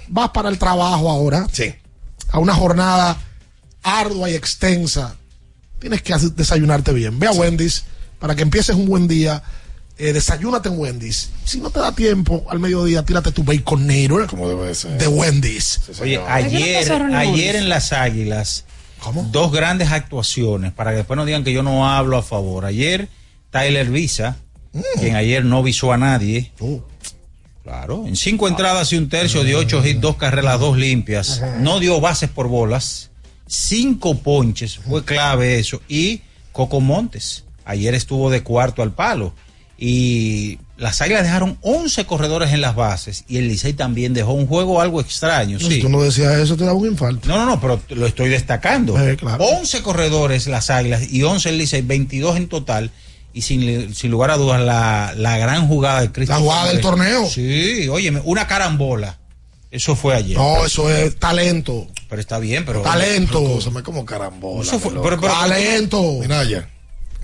Vas para el trabajo ahora. Sí. A una jornada ardua y extensa. Tienes que desayunarte bien. Ve a Wendy's para que empieces un buen día. Eh, desayúnate en Wendy's. Si no te da tiempo al mediodía, tírate tu baconero Como debe ser. de Wendy's. Oye, ¿Qué le ayer, ayer en las Águilas, dos grandes actuaciones, para que después no digan que yo no hablo a favor. Ayer, Tyler Visa, quien ayer no visó a nadie. Claro, en cinco entradas y un tercio, de ocho hits, dos carreras, dos limpias. No dio bases por bolas. Cinco ponches, fue clave eso. Y Coco Montes, ayer estuvo de cuarto al palo. Y las águilas dejaron 11 corredores en las bases. Y el Licey también dejó un juego algo extraño. Si Sí. tú no decías eso, te daba un infarto. No, no, no, pero lo estoy destacando. Eh, claro. 11 corredores las Águilas y 11 el Licey, 22 en total. Y sin, sin lugar a dudas, la, la gran jugada de Cristian. La jugada del torneo. Sí, óyeme, una carambola. Eso fue ayer. No, eso es talento. Pero está bien, pero. Talento. Se me como carambola. Eso fue- pero- pero- Talento. Minaya,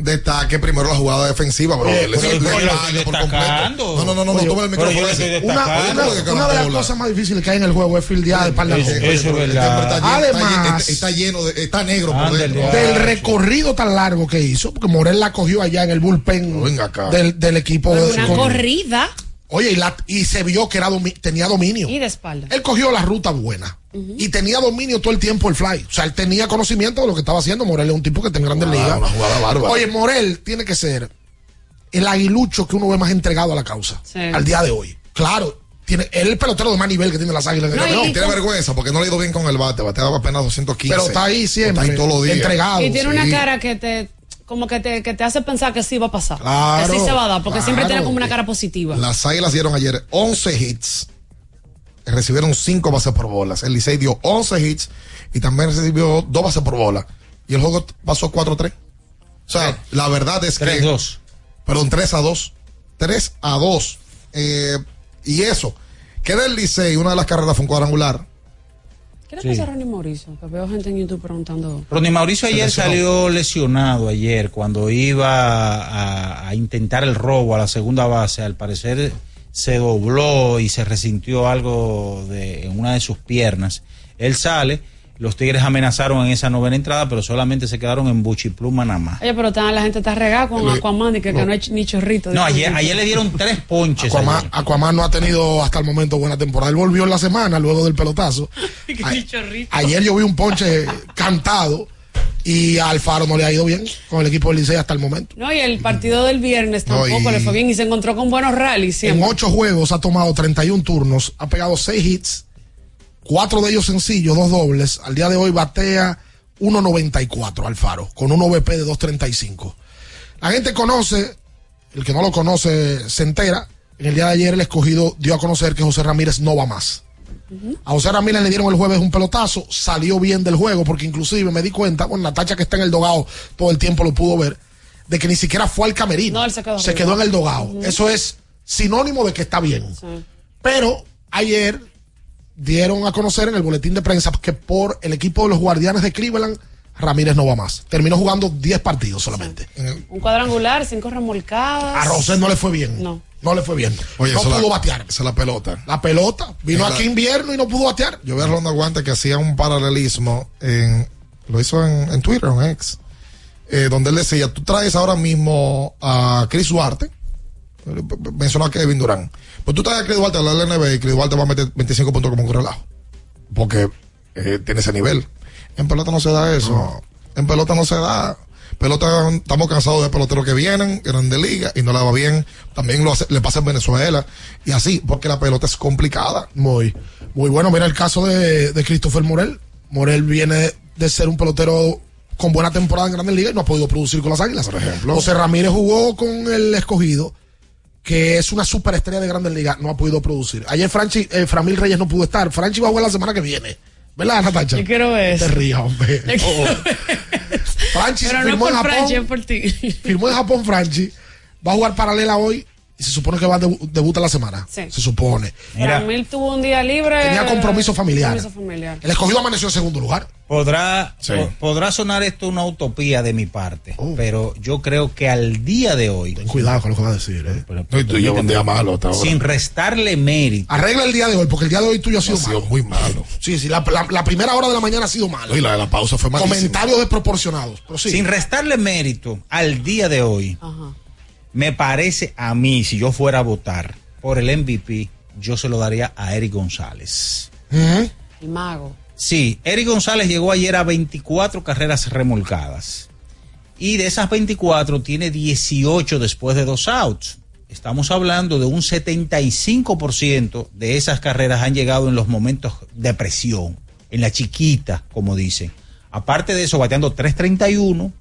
destaque primero la jugada defensiva, bro. Le- pero le- estoy por completo. No, no, no, no, Oye, no toma el micrófono. Una, destacando. una- ¿Cómo que una de las cosas más difíciles que hay en el juego es fildear de par de Eso- lejos. Eso es verdad. Está, lleno- Además- está, lleno de, está negro por dentro. del recorrido tan largo que hizo, porque Morel la cogió allá en el bullpen No, venga acá. del, del equipo Pero de una con- corrida Oye, y, la- y se vio que era domi- tenía dominio. y de espalda. Él cogió la ruta buena y tenía dominio todo el tiempo el fly. O sea, él tenía conocimiento de lo que estaba haciendo. Morel es un tipo que está en grandes Ah, ligas. una jugada bárbara. Oye, Morel tiene que ser el aguilucho que uno ve más entregado a la causa Sí. al día de hoy. Claro, tiene él es el pelotero de más nivel que tiene las águilas. el No. No, tiene vergüenza porque no le ha ido bien con el bate. Bateaba apenas 215. pero está ahí siempre, Está ahí todos los días. entregado. Y tiene sí. una cara que te como que te, que te hace pensar que sí va a pasar. Claro, que sí se va a dar, porque siempre claro. tiene como una cara positiva. Las águilas dieron ayer 11 hits. Recibieron 5 bases por bolas. El Licey dio 11 hits y también recibió 2 bases por bola. Y el juego pasó 4-3. O sea, la verdad es que. 3-2. Perdón, 3 a 2. 3 a 2. Eh, y eso. Que del Licey, una de las carreras fue un cuadrangular. ¿Qué le Sí. pasa a Ronnie Mauricio? Que veo gente en YouTube preguntando. Ronnie Mauricio ayer lesionó. salió lesionado ayer cuando iba a, a intentar el robo a la segunda base. Al parecer se dobló y se resintió algo de, en una de sus piernas. Él sale, los Tigres amenazaron en esa novena entrada, pero solamente se quedaron en Buchipluma nada más. Oye, pero está- la gente está regada con Aquaman y que, que no hay ni chorrito. No, ayer, ayer le dieron tres ponches. Aquaman, ayer. Aquaman no ha tenido hasta el momento buena temporada. Él volvió en la semana luego del pelotazo. [LAUGHS] Ayer yo vi un ponche cantado y a Alfaro no le ha ido bien con el equipo del Licey hasta el momento. No, y el partido del viernes No, tampoco y- le fue bien y se encontró con buenos rallies En ocho juegos ha tomado 31 turnos, ha pegado seis hits, cuatro de ellos sencillos, dos dobles. Al día de hoy batea 1.94 Alfaro, con un OVP de 2.35. La gente conoce, el que no lo conoce se entera. En el día de ayer el escogido dio a conocer que José Ramírez no va más. A José Ramírez le dieron el jueves un pelotazo, salió bien del juego, porque inclusive me di cuenta, bueno, la tacha que está en el dogado todo el tiempo lo pudo ver, de que ni siquiera fue al camerino. No, él se quedó se quedó en el dogado. Eso es sinónimo de que está bien. Pero ayer dieron a conocer en el boletín de prensa que por el equipo de los guardianes de Cleveland, Ramírez no va más. Terminó jugando 10 partidos solamente. Un cuadrangular, cinco remolcadas. A Rosell no le fue bien. No. No le fue bien. Oye, no pudo la- batear. Esa es la pelota. La pelota vino Es la- aquí invierno y no pudo batear. Yo vi a Ronda Guante que hacía un paralelismo en, lo hizo en, en Twitter, en X, eh, donde él decía, tú traes ahora mismo a Chris Duarte, Mencionó a Kevin Durant. Pues tú estás a Chris Duarte a la LNB y Chris Duarte va a meter 25 puntos como un relajo. Porque eh, tiene ese nivel. En pelota no se da eso. En pelota no se da. Pelota, estamos cansados de peloteros que vienen, grandes ligas, y no la va bien. También lo hace- le pasa en Venezuela. Y así, porque la pelota es complicada. Muy, muy bueno. Mira el caso de, de Christopher Morel. Morel viene de ser un pelotero con buena temporada en Grandes Ligas y no ha podido producir con las Águilas. Por ejemplo. José Ramírez jugó con el escogido, que es una superestrella de Grandes Ligas, no ha podido producir. Ayer Franchi, eh, Framil Reyes no pudo estar. Franchi va a jugar la semana que viene. ¿Verdad, Natacha? Yo quiero ver Te rías, hombre. [LAUGHS] Franchi Pero no firmó por en Japón. Franchi, es por ti. Firmó en Japón Franchi. Va a jugar paralela hoy y se supone que va a debu- debuta la semana. Sí. Se supone. Ramil tuvo un día libre. Tenía compromiso familiar. Compromiso familiar. El escogido amaneció en segundo lugar. Podrá, Sí. po- podrá sonar esto una utopía de mi parte, Oh. pero yo creo que al día de hoy. Ten cuidado con lo que va a decir, ¿eh? No, y tú llevas un día malo hasta ahora. Sin restarle mérito. Arregla el día de hoy, porque el día de hoy tuyo ha sido, Ha sido malo. muy malo. Sí, sí, la, la- la primera hora de la mañana ha sido malo. Y la de la pausa fue malísima. Comentarios desproporcionados. Pero sí. Sin restarle mérito al día de hoy, me parece a mí, si yo fuera a votar por el MVP, yo se lo daría a Eric González. El mago. Sí, Eric González llegó ayer a 24 carreras remolcadas. Y de esas 24 tiene 18 después de dos outs. Estamos hablando de un 75% de esas carreras han llegado en los momentos de presión, en la chiquita, como dicen. Aparte de eso, bateando 3.31,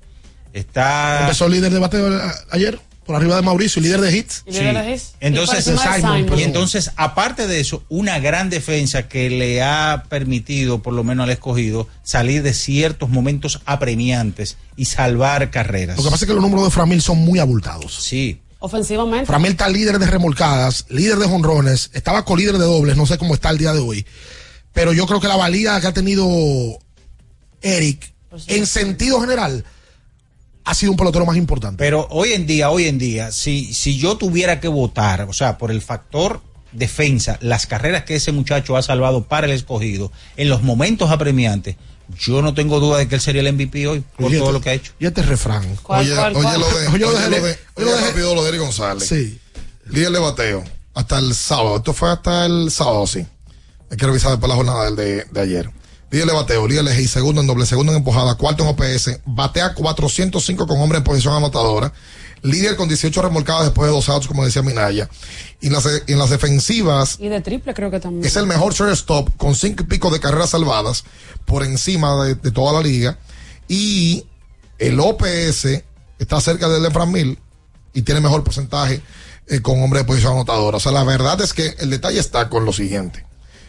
está... Empezó líder de bateo eh, ayer, por arriba de Mauricio, líder de hits. ¿Y líder de hits? Entonces, Y Simon, y entonces, aparte de eso, una gran defensa que le ha permitido, por lo menos al escogido, salir de ciertos momentos apremiantes y salvar carreras. Lo que pasa es que los números de Framil son muy abultados. Sí. Ofensivamente. Framil está líder de remolcadas, líder de jonrones, estaba colíder de dobles, no sé cómo está el día de hoy. Pero yo creo que la valía que ha tenido Eric, en sentido general, ha sido un pelotero más importante. Pero hoy en día, hoy en día, si, si yo tuviera que votar, o sea, por el factor defensa, las carreras que ese muchacho ha salvado para el escogido, en los momentos apremiantes, yo no tengo duda de que él sería el MVP hoy, por Oye, todo este- lo que ha hecho. Y este refrán. Oye, oye, lo de, Oye, lo oye, de- lo de, oye, oye, lo de- rápido lo de Eric González. Sí. Líder de bateo. Hasta el sábado. Esto fue hasta el sábado, sí. Hay que revisar después la jornada del de, de ayer. Líder de bateo, líder de y segundo en doble, segundo en empujada, cuarto en OPS, batea 405 con hombre en posición anotadora, líder con 18 remolcadas después de dos outs, como decía Minaya. Y en las, en las defensivas, Y de triple creo que también. es el mejor shortstop con cinco y pico de carreras salvadas por encima de, de toda la liga. Y el OPS está cerca del de Fran Mil y tiene mejor porcentaje eh, con hombre de posición anotadora. O sea, la verdad es que el detalle está con lo siguiente.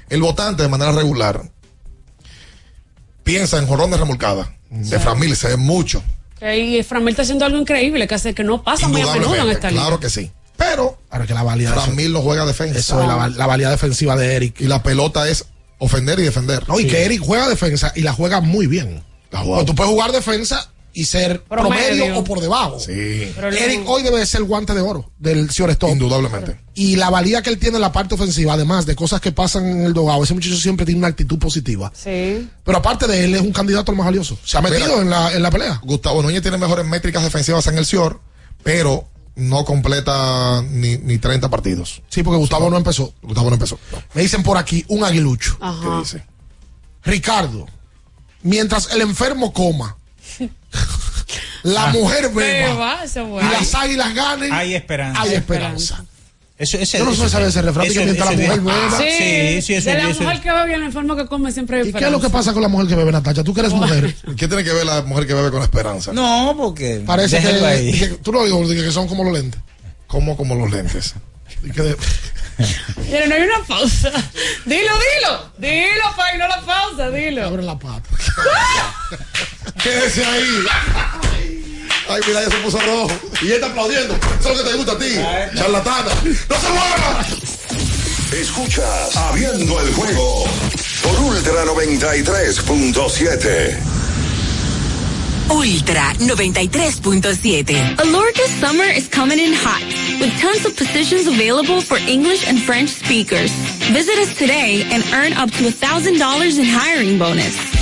El votante de manera regular piensa en jorrón de remolcada. De Fran Mil se ve mucho. Y Framil está haciendo algo increíble que hace que no pasa muy a menudo en esta liga. claro que sí. Pero Ahora que la valía. Fran Mil no juega defensa. Eso es la, la valía defensiva de Eric. Y la pelota es ofender y defender. No, y que Eric juega defensa y la juega muy bien. La juega. Porque tú puedes jugar defensa y ser promedio, Promedio. o por debajo. Sí. Pero Eric luego- hoy debe ser el guante de oro del shortstop. Indudablemente. Y la valía que él tiene en la parte ofensiva, además de cosas que pasan en el dogado, ese muchacho siempre tiene una actitud positiva. Sí. Pero aparte de él, es un candidato al más valioso. Se ha metido Mira. en la, en la pelea. Gustavo Núñez tiene mejores métricas defensivas en el SIOR, pero no completa ni, ni 30 partidos. Sí, porque Gustavo no empezó. Gustavo no empezó. No. Me dicen por aquí un aguilucho. ¿Qué dice? Ricardo, mientras el enfermo coma, la mujer beba y las águilas ganen, Hay esperanza. hay esperanza. Eso, ese- Yo no sé saber ese refrán, eso- que mientras la eso- mujer beba- Sí, Sí, sí, eso- de la eso- mujer que bebe y el enfermo que come siempre hay ¿Y qué es lo que pasa con la mujer que bebe, Natacha? Tú que eres mujer. ¿Qué tiene que ver la mujer que bebe con la esperanza? No, porque. Parece que, déjalo ahí. que- Tú lo digo, que son como los lentes. Como como los lentes. Mira, no hay una pausa. Dilo, dilo. Dilo, pa, y no la pausa, dilo. abren la pata. [LAUGHS] Quédese ahí. Ay, mira, ya se puso rojo. Y él está aplaudiendo. Eso es lo que te gusta a ti. Charlatana. ¡No se mueva! Escuchas Abriendo el juego por Ultra 93.7. Ultra 93.7. Alorca's summer is coming in hot, with tons of positions available for English and French speakers. Visit us today and earn up to $1,000 in hiring bonus.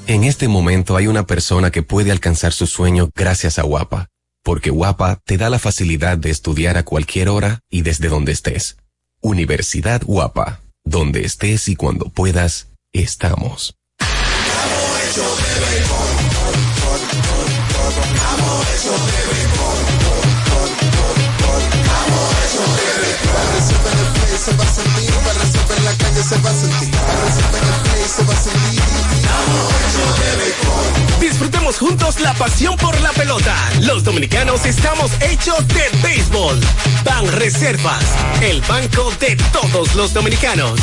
En este momento hay una persona que puede alcanzar su sueño gracias a Guapa, porque Guapa te da la facilidad de estudiar a cualquier hora y desde donde estés. Universidad Guapa, donde estés y cuando puedas, estamos. se va a sentir, la calle se va a sentir, se va a sentir. Disfrutemos juntos la pasión por la pelota. Los dominicanos estamos hechos de béisbol. Ban Reservas, el banco de todos los dominicanos.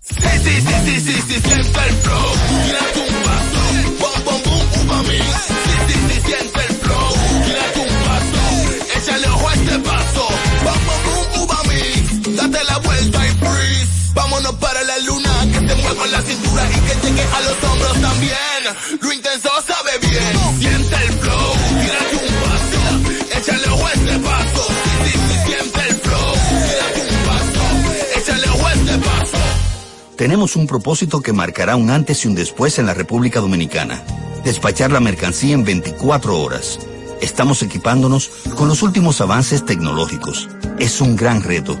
Sí, sí, sí, sí, sí, sí, siente el flow. Tírate un paso. Bom, bom, boom, uva. Sí, sí, sí, siente el flow. Tírate un paso. Échale ojo a este paso. Bom, bom, boom, uva. Date la vuelta y freeze. Vámonos para la luna. Que se mueva la cintura y que llegue a los hombros también. Lo intenso sabe bien. Siente el flow. Tírate un paso. Échale ojo a este paso. Sí, sí, siente el flow. Tírate un paso. Échale ojo a este paso. Tenemos un propósito que marcará un antes y un después en la República Dominicana. Despachar la mercancía en 24 horas. Estamos equipándonos con los últimos avances tecnológicos. Es un gran reto,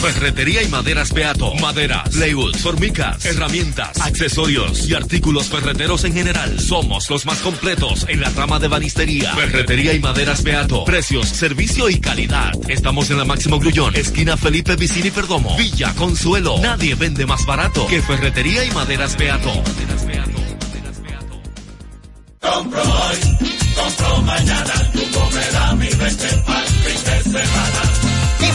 Ferretería y maderas Beato. Maderas, plywood, formicas, herramientas, accesorios y artículos ferreteros en general. Somos los más completos en la rama de banistería. Ferretería y maderas Beato. Precios, servicio y calidad. Estamos en la Máximo Grullón, esquina Felipe Vicini Perdomo. Villa Consuelo. Nadie vende más barato que Ferretería y maderas Beato. Compro hoy, compro mañana, Jumbo me da mi 20 pa'l fin.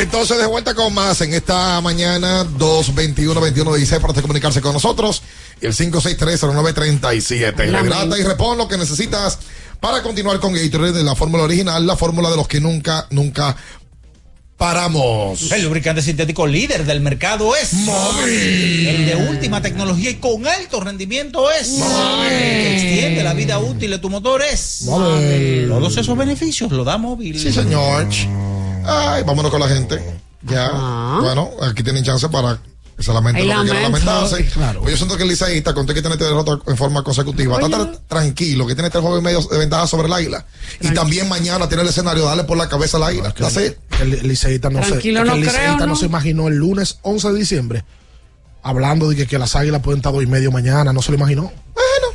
Entonces de vuelta con más en esta mañana 221-21-16 para comunicarse con nosotros y el 563-0937. La Hidrata y repon lo que necesitas para continuar con Gatorade de la fórmula original, la fórmula de los que nunca, nunca paramos. El lubricante sintético líder del mercado es Móvil. El de última tecnología y con alto rendimiento es Móvil. El que extiende la vida útil de tu motor es Móvil. Todos esos beneficios lo da móvil. Sí, señor. Ay, vámonos con la gente. Ya. Bueno, aquí tienen chance para que solamente lo que lamentarse. Claro. Pues yo siento que el liceísta, con todo que tiene este derrota en forma consecutiva, está tranquilo, que tiene este juego y medio de ventaja sobre el águila. Y también mañana tiene el escenario, darle por la cabeza al águila. que That's it. el, el liceísta no se, Tranquilo, es que no el creo, liceísta no ¿no? se imaginó el lunes 11 de diciembre hablando de que, que las águilas pueden estar dos y medio mañana, no se lo imaginó.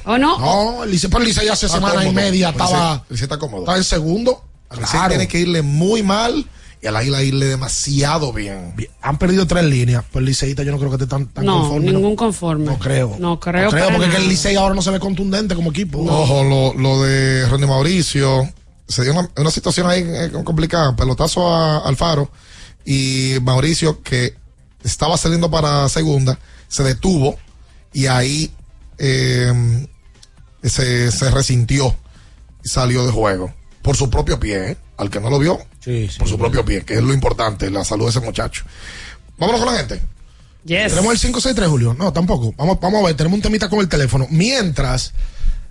¿O no? No, el Licey, pero el Licey hace Está semana y media estaba, el Licey está cómodo. estaba en segundo. Licey Claro. tiene que irle muy mal y al águila irle demasiado bien. Bien, Han perdido tres líneas, pero el liceísta yo no creo que esté tan, tan No, conforme. ningún conforme. No creo. No creo. No creo porque que el. Licey ahora no se ve contundente como equipo. Ojo, lo, lo de Ronnie Mauricio. Se dio una, una situación ahí eh, complicada. Pelotazo a Alfaro. Y Mauricio, que estaba saliendo para segunda, se detuvo. Y ahí eh, se, se resintió y salió de juego. Por su propio pie, ¿eh? Al que no lo vio, Sí, sí. por su propio pie, que es lo importante, la salud de ese muchacho. Vámonos con la gente. Yes. Tenemos el 563, Julio. No, tampoco. Vamos, vamos a ver, tenemos un temita con el teléfono. Mientras,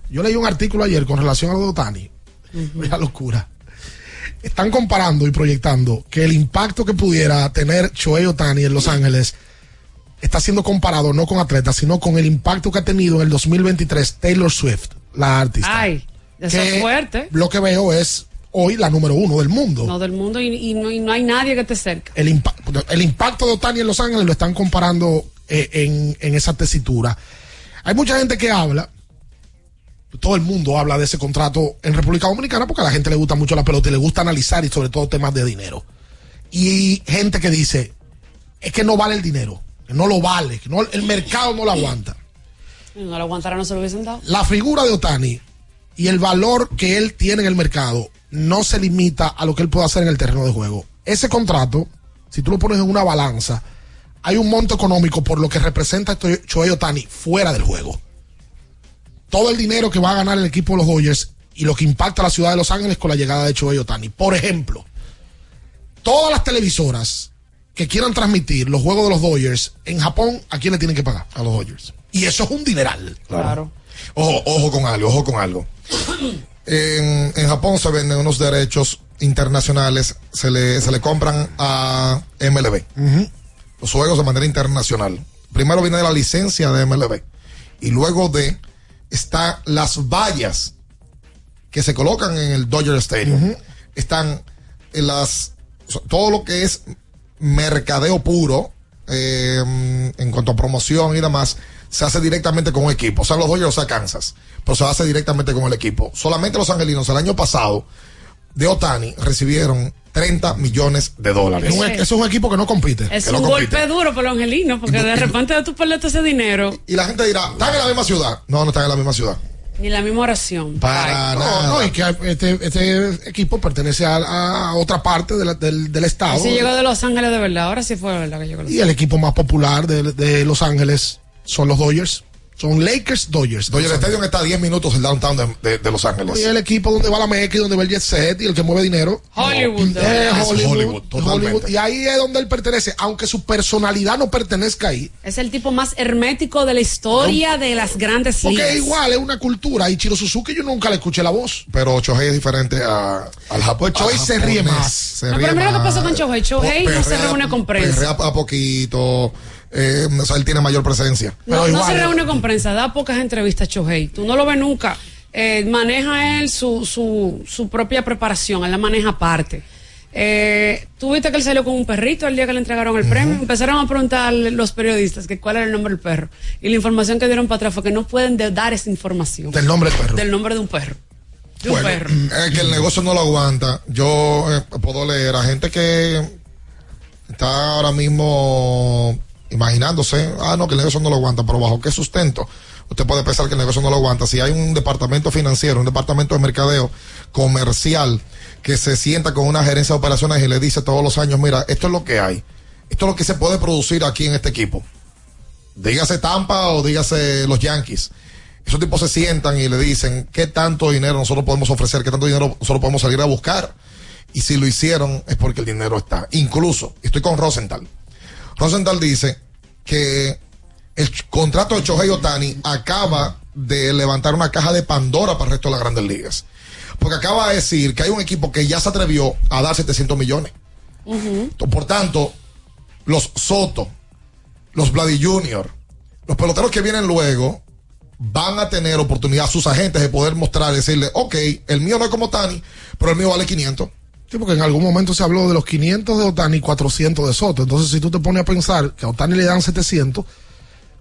yo leí un artículo ayer con relación a lo de Otani. Mira locura. Están comparando y proyectando que el impacto que pudiera tener Shohei Otani en Los Ángeles está siendo comparado no con atletas, sino con el impacto que ha tenido en el 2023 Taylor Swift, la artista. Ay, eso Que es fuerte. Lo que veo es hoy la número uno del mundo. No del mundo y, y no, y no hay nadie que te cerca. el, impa- el impacto de Otani en Los Ángeles lo están comparando eh, en, en esa tesitura. Hay mucha gente que habla, todo el mundo habla de ese contrato en República Dominicana porque a la gente le gusta mucho la pelota y le gusta analizar y sobre todo temas de dinero. Y gente que dice, es que no vale el dinero, que no lo vale, que no, el mercado no lo aguanta. No lo aguantara, no se lo hubiesen dado. La figura de Otani y el valor que él tiene en el mercado no se limita a lo que él puede hacer en el terreno de juego. Ese contrato, si tú lo pones en una balanza, hay un monto económico por lo que representa Shohei Otani fuera del juego. Todo el dinero que va a ganar el equipo de los Dodgers y lo que impacta a la ciudad de Los Ángeles con la llegada de Shohei Otani. Por ejemplo, todas las televisoras que quieran transmitir los juegos de los Dodgers en Japón, ¿a quién le tienen que pagar? A los Dodgers. Y eso es un dineral. Claro. Ojo, ojo con algo, ojo con algo. En, en Japón se venden unos derechos internacionales, se le, se le compran a MLB. Los juegos de manera internacional. Primero viene la licencia de MLB. Y luego de están las vallas que se colocan en el Dodger Stadium. Están en las todo lo que es mercadeo puro eh, en cuanto a promoción y demás se hace directamente con un equipo. O sea, los Dodgers, o sea, Kansas, pero se hace directamente con el equipo. Solamente los angelinos el año pasado de Otani recibieron 30 millones de dólares. Es un, es un equipo que no compite. Es Que no un compite. golpe duro para los angelinos, porque de [LAUGHS] repente tú perdiste ese dinero Y la gente dirá, ¿están en la misma ciudad? No, no están en la misma ciudad. ni la misma oración. Para Ay. nada. No, y que este, este equipo pertenece a, a otra parte de la- del, del estado. Así llegó de Los Ángeles de verdad. Ahora sí fue de verdad que llegó. de Los Y el equipo más popular de, de Los Ángeles son los Dodgers. Son Lakers, Dodgers. Dodger Stadium está a 10 minutos del downtown de, de- de Los Ángeles. Y el equipo donde va la Meca y donde va el jet set y el que mueve dinero. Hollywood. Eh, Es Hollywood, Hollywood, totalmente. Hollywood. Y ahí es donde él pertenece, aunque su personalidad no pertenezca ahí. Es el tipo más hermético de la historia de las grandes Porque ligas. es igual, es una cultura. Y Chiro Suzuki yo nunca le escuché la voz. Pero Shohei es diferente a, al Japón. Pues Shohei se ríe más. Se No, ríe pero mira lo que pasó con Shohei. Shohei no se reúne con prensa. perrea a poquito. Eh, o sea, él tiene mayor presencia. No, no se reúne con prensa, da pocas entrevistas Chohei. Tú no lo ves nunca. Eh, maneja él su, su, su propia preparación, él la maneja aparte. Eh, Tú viste que él salió con un perrito el día que le entregaron el premio. Empezaron a preguntar los periodistas que cuál era el nombre del perro. Y la información que dieron para atrás fue que no pueden de- dar esa información. Del nombre del perro. Del nombre de un perro. De un perro. es que el negocio no lo aguanta. Yo eh, puedo leer a gente que está ahora mismo imaginándose, ah, no, que el negocio no lo aguanta, pero bajo qué sustento. Usted puede pensar que el negocio no lo aguanta. Si hay un departamento financiero, un departamento de mercadeo comercial que se sienta con una gerencia de operaciones y le dice todos los años, mira, esto es lo que hay. Esto es lo que se puede producir aquí en este equipo. Dígase Tampa o dígase los Yankees. Esos tipos se sientan y le dicen qué tanto dinero nosotros podemos ofrecer, qué tanto dinero nosotros podemos salir a buscar. Y si lo hicieron es porque el dinero está. Incluso, estoy con Rosenthal. Rosenthal dice que el contrato de Shohei Otani acaba de levantar una caja de Pandora para el resto de las grandes ligas. Porque acaba de decir que hay un equipo que ya se atrevió a dar 700 millones. Por tanto, los Soto, los Vladi Junior, los peloteros que vienen luego van a tener oportunidad sus agentes de poder mostrar y decirle, ok, el mío no es como Tani, pero el mío vale 500. Sí, porque en algún momento se habló de los 500 de Otani y 400 de Soto. Entonces, si tú te pones a pensar que a Otani le dan 700,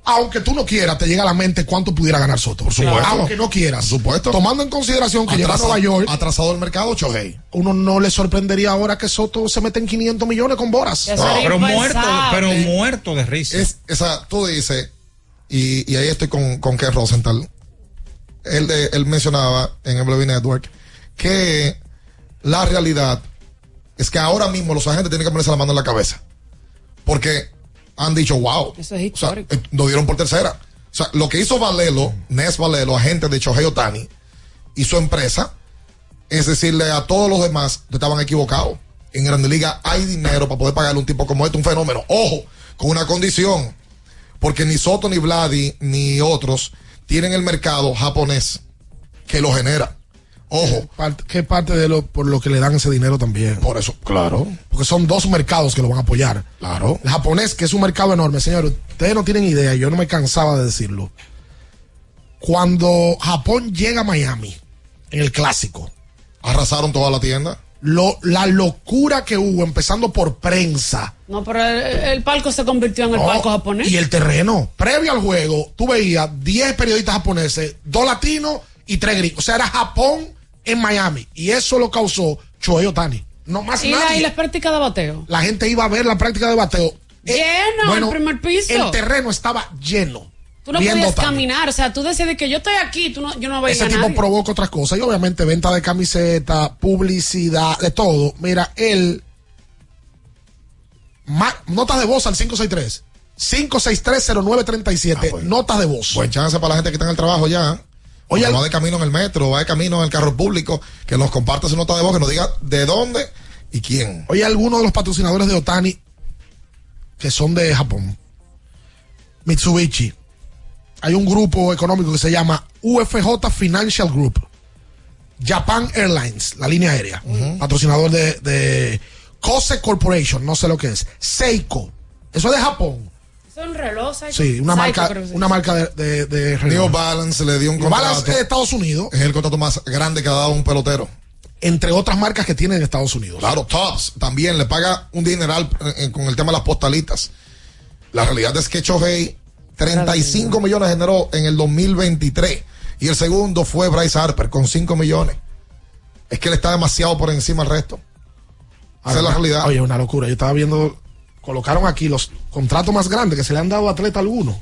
aunque tú no quieras, te llega a la mente cuánto pudiera ganar Soto. Por supuesto. Aunque no quieras. Por supuesto. Tomando en consideración que llega a Nueva York, Atrasado el mercado, Shohei. uno no le sorprendería ahora que Soto se mete en 500 millones con Boras. Eso era pero muerto, pero muerto de risa. Es, esa, tú dices, y, y ahí estoy con, con Ken Rosenthal. Él, eh, él mencionaba en MLB Network que la realidad es que ahora mismo los agentes tienen que ponerse la mano en la cabeza. Porque han dicho, wow. Eso es O sea, histórico. eh, lo dieron por tercera. O sea, lo que hizo Valelo, Nes Valelo, agente de Shohei Otani y su empresa, es decirle a todos los demás que estaban equivocados. En Grande Liga hay dinero para poder pagarle a un tipo como este, un fenómeno. Ojo, con una condición. Porque ni Soto, ni Vladi, ni otros tienen el mercado japonés que lo genera. Ojo. Parte- ¿Qué parte de lo por lo que le dan ese dinero también? Por eso, claro. Porque son dos mercados que lo van a apoyar. Claro. El japonés, que es un mercado enorme, señores, ustedes no tienen idea, yo no me cansaba de decirlo. Cuando Japón llega a Miami, en el clásico, Arrasaron toda la tienda. lo, la locura que hubo, empezando por prensa, No, pero el, el palco se convirtió en el palco japonés. y el terreno, previo al juego, tú veías 10 periodistas japoneses, dos latinos y tres gringos. O sea, era Japón en Miami. Y eso lo causó Shohei Otani. No más y, la, nadie. y las prácticas de bateo. La gente iba a ver la práctica de bateo. Eh, Lleno, el primer piso. El terreno estaba lleno. Tú no podías Otani. caminar, o sea, tú decides que yo estoy aquí, tú no, yo no voy a Ese ir a tipo nadie. provoca otras cosas y obviamente venta de camiseta, publicidad, de todo. Mira, él. ma- notas de voz al 563. 5630937. Notas de voz. Buen chance para la gente que está en el trabajo ya. Oye, va de camino en el metro, va de camino en el carro público, que nos comparte su nota de voz, que nos diga de dónde y quién. Oye, algunos de los patrocinadores de Otani que son de Japón. Mitsubishi. Hay un grupo económico que se llama UFJ Financial Group. Japan Airlines, la línea aérea. Patrocinador de, de Kose Corporation, no sé lo que es. Seiko. Eso es de Japón. Son relojes. Sí, una marca, una marca de, de, de New reloj. Balance le dio un New Balance contrato. es de Estados Unidos, Es el contrato más grande que ha dado un pelotero. entre otras marcas que tienen en Estados Unidos. Claro, Tops también le paga un dineral eh, con el tema de las postalitas. La realidad es que Chohei 35 millones generó en el 2023 y el segundo fue Bryce Harper con 5 millones. Es que él está demasiado por encima del resto. Esa es la realidad. Oye, una locura. Yo estaba viendo, colocaron aquí los contratos más grandes que se le han dado a atleta alguno.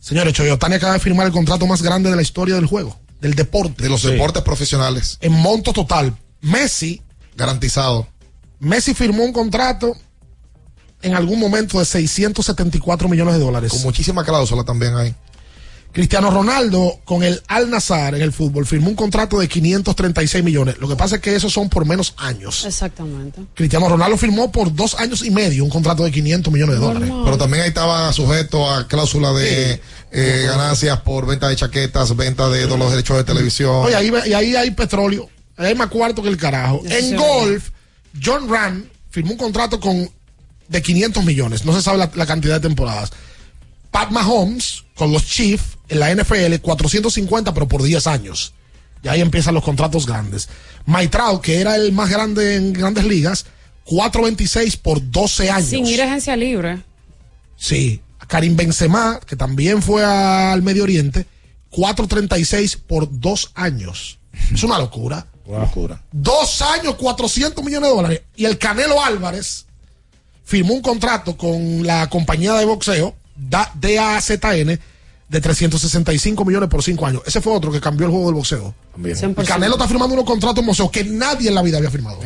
Señores, Choyotani acaba de firmar el contrato más grande de la historia del juego, del deporte. De los deportes profesionales. En monto total. Messi, Garantizado. Messi firmó un contrato en algún momento de 674 millones de dólares. Con muchísima cláusula también hay. Cristiano Ronaldo con el Al Nazar en el fútbol firmó un contrato de 536 millones. Lo que pasa es que esos son por menos años. Exactamente. Cristiano Ronaldo firmó por dos años y medio un contrato de 500 millones de dólares. Pero también ahí estaba sujeto a cláusula de eh, ganancias por venta de chaquetas, venta de los derechos de televisión. Oye, ahí, y ahí hay petróleo. Ahí hay más cuarto que el carajo. En sí. golf, John Ran firmó un contrato con de 500 millones. No se sabe la, la cantidad de temporadas. Pat Mahomes con los Chiefs en la NFL 450 pero por 10 años. Y ahí empiezan los contratos grandes. Mike Trout, que era el más grande en grandes ligas, 426 por 12 años. Sin ir a agencia libre. Sí. Karim Benzema, que también fue al Medio Oriente, 436 por dos años. Es una locura. Locura. Dos años, 400 millones de dólares. Y el Canelo Álvarez firmó un contrato con la compañía de boxeo DAZN de 365 millones por cinco años. Ese fue otro que cambió el juego del boxeo. El Canelo está firmando unos contratos en boxeo que nadie en la vida había firmado.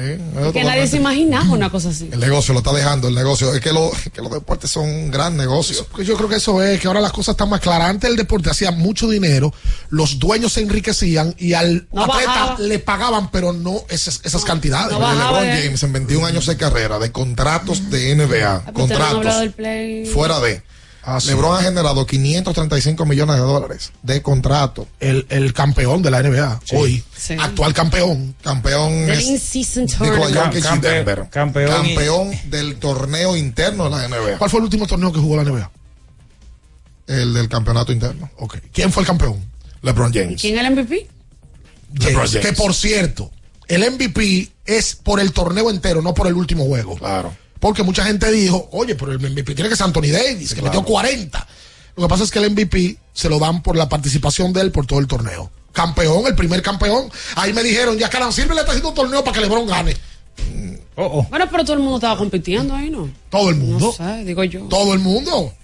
Que nadie se imaginaba una cosa así. El negocio lo está dejando, el negocio. Es que, lo- que los deportes son un gran negocio. Yo creo que eso es, que ahora las cosas están más claras. Antes el deporte hacía mucho dinero, los dueños se enriquecían y al No atleta bajaba. le pagaban, pero no esas, esas cantidades. no bajaba LeBron James en 21 años de carrera, de contratos de NBA, contratos del play. fuera de. Ah, sí. LeBron ha generado 535 millones de dólares de contrato. El, el campeón de la NBA, hoy, Sí. actual campeón. Campeón es y Campe- campeón y- del torneo interno de la NBA. ¿Cuál fue el último torneo que jugó la NBA? El del campeonato interno. Ok. ¿Quién fue el campeón? LeBron James. ¿Quién es el MVP? LeBron James. James. Que por cierto, el MVP es por el torneo entero, no por el último juego. Claro. Porque mucha gente dijo, oye, pero el MVP tiene que ser Anthony Davis, que metió 40. Lo que pasa es que el MVP se lo dan por la participación de él por todo el torneo. Campeón, el primer campeón. Ahí me dijeron, ya Caran Silver le está haciendo un torneo para que LeBron gane. Bueno, pero todo el mundo estaba compitiendo ahí, ¿no? Todo el mundo. No sé, digo yo. Todo el mundo.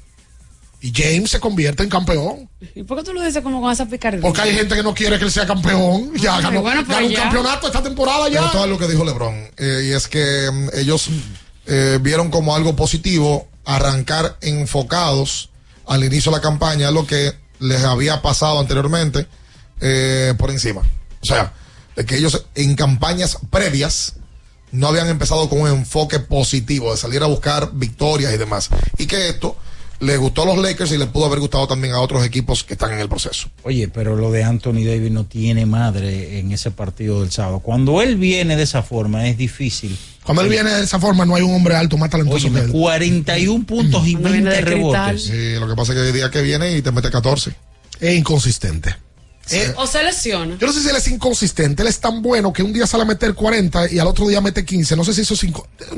Y James se convierte en campeón. ¿Y por qué tú lo dices como con esa picardía? Porque hay gente que no quiere que él sea campeón. [LAUGHS] Ya Ay, ganó, bueno, pero ganó un ya. campeonato esta temporada ya. gustó lo que dijo LeBron. eh, y es que mm, ellos eh, vieron como algo positivo arrancar enfocados al inicio de la campaña lo que les había pasado anteriormente eh, por encima. O sea, de que ellos en campañas previas no habían empezado con un enfoque positivo de salir a buscar victorias y demás. Y que esto le gustó a los Lakers y le pudo haber gustado también a otros equipos que están en el proceso. Oye, pero lo de Anthony Davis no tiene madre en ese partido del sábado. Cuando él viene de esa forma es difícil. Cuando él viene de esa forma, no hay un hombre alto más talentoso Oye, que él. 41 puntos y Cuando viene 20 de Cristal. rebotes. Sí, lo que pasa es que el día que viene y te mete 14. Es inconsistente. Eh, O se lesiona. yo no sé si él es inconsistente. Él es tan bueno que un día sale a meter 40 y al otro día mete 15. No sé si eso es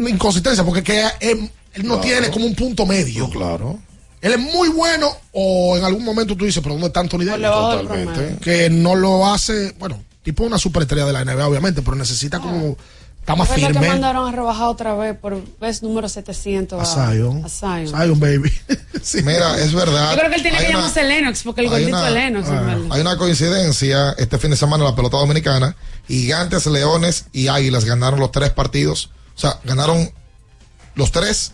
inconsistencia, porque que él, él no Claro. tiene como un punto medio. Claro. Él es muy bueno o en algún momento tú dices, pero ¿dónde está Anthony Davis? Totalmente. Que no lo hace, bueno, tipo una superestrella de la NBA, obviamente, pero necesita como, está más ¿Es verdad que firme. mandaron a rebajar otra vez por vez número 700 A Zion. a Zion. Zion, baby. [LAUGHS] sí. Mira, es verdad. Yo creo que él tiene Hay que una- llamarse Lennox, porque el gordito una- es Lennox. ah. Hay una coincidencia este fin de semana en la pelota dominicana. Gigantes, Leones y Águilas ganaron los tres partidos. O sea, ganaron los tres.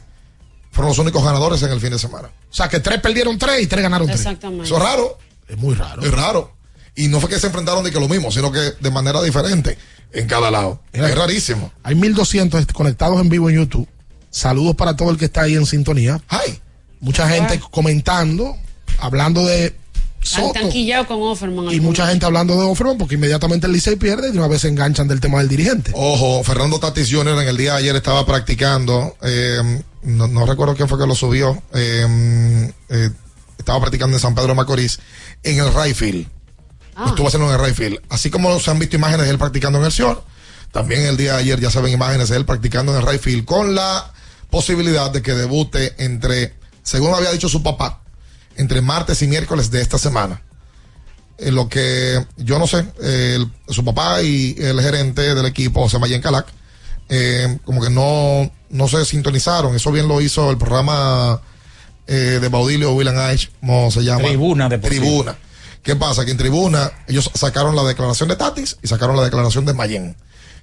Fueron los únicos ganadores en el fin de semana. O sea, que tres perdieron tres y tres ganaron tres. Exactamente. Eso es raro. Es muy raro. Es raro. Y no fue que se enfrentaron de que lo mismo, sino que de manera diferente en cada lado. Mira. es rarísimo. Hay 1200 conectados en vivo en YouTube. Saludos para todo el que está ahí en sintonía. Ay, Mucha gente comentando, hablando de Soto. Con Offerman. Y mucha gente hablando de Offerman porque inmediatamente el Licey pierde y de una vez se enganchan del tema del dirigente. Ojo, Fernando Tatis Jr. en el día de ayer estaba practicando, eh, no, no recuerdo quién fue que lo subió, eh, eh, estaba practicando en San Pedro de Macorís, en el right field. Lo estuvo haciendo en el right field. Así como se han visto imágenes de él practicando en el Sior, también el día de ayer ya se ven imágenes de él practicando en el right field con la posibilidad de que debute entre, según había dicho su papá, entre martes y miércoles de esta semana. En lo que yo no sé, eh, el- su papá y el gerente del equipo, José Mayen Calac, eh, como que no, no se sintonizaron. Eso bien lo hizo el programa eh, de Baudilio William H, como se llama. Tribuna Deportiva. Tribuna. ¿Qué pasa? Que en Tribuna ellos sacaron la declaración de Tatis y sacaron la declaración de Mayen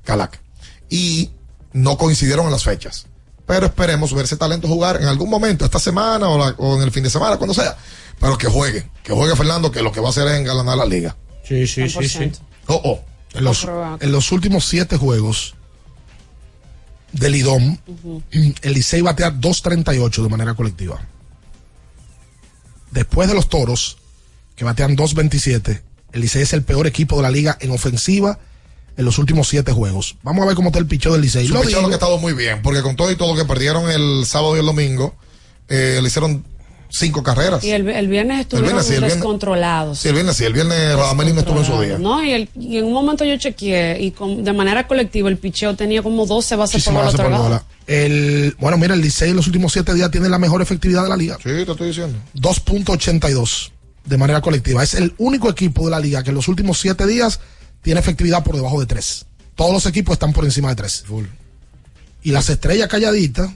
Calac. Y no coincidieron en las fechas. pero esperemos ver ese talento jugar en algún momento, esta semana o, la- o en el fin de semana, cuando sea. Pero que juegue, que juegue Fernando, que lo que va a hacer es engalanar la liga. Sí, sí, sí, sí. Oh, oh. En los, en los últimos siete juegos del IDOM, el Licey batea 2.38 de manera colectiva. Después de los toros, que batean 2.27, el Licey es el peor equipo de la liga en ofensiva en los últimos siete juegos. Vamos a ver cómo está el picheo del Licey. Lo que ha estado muy bien, porque con todo y todo que perdieron el sábado y el domingo, eh, le hicieron cinco carreras. Y el, el viernes estuvieron viernes sí, el viernes- descontrolados. Sí, el viernes sí, el viernes Amelín no estuvo en su día. No, y, el- y en un momento yo chequeé y con- de manera colectiva el picheo tenía como 12 bases por bola otorgadas. El, bueno, mira, el Licey en los últimos siete días tiene la mejor efectividad de la liga. Sí, te estoy diciendo. 2.82 de manera colectiva. Es el único equipo de la liga que en los últimos siete días tiene efectividad por debajo de 3. Todos los equipos están por encima de 3. Y las estrellas calladitas,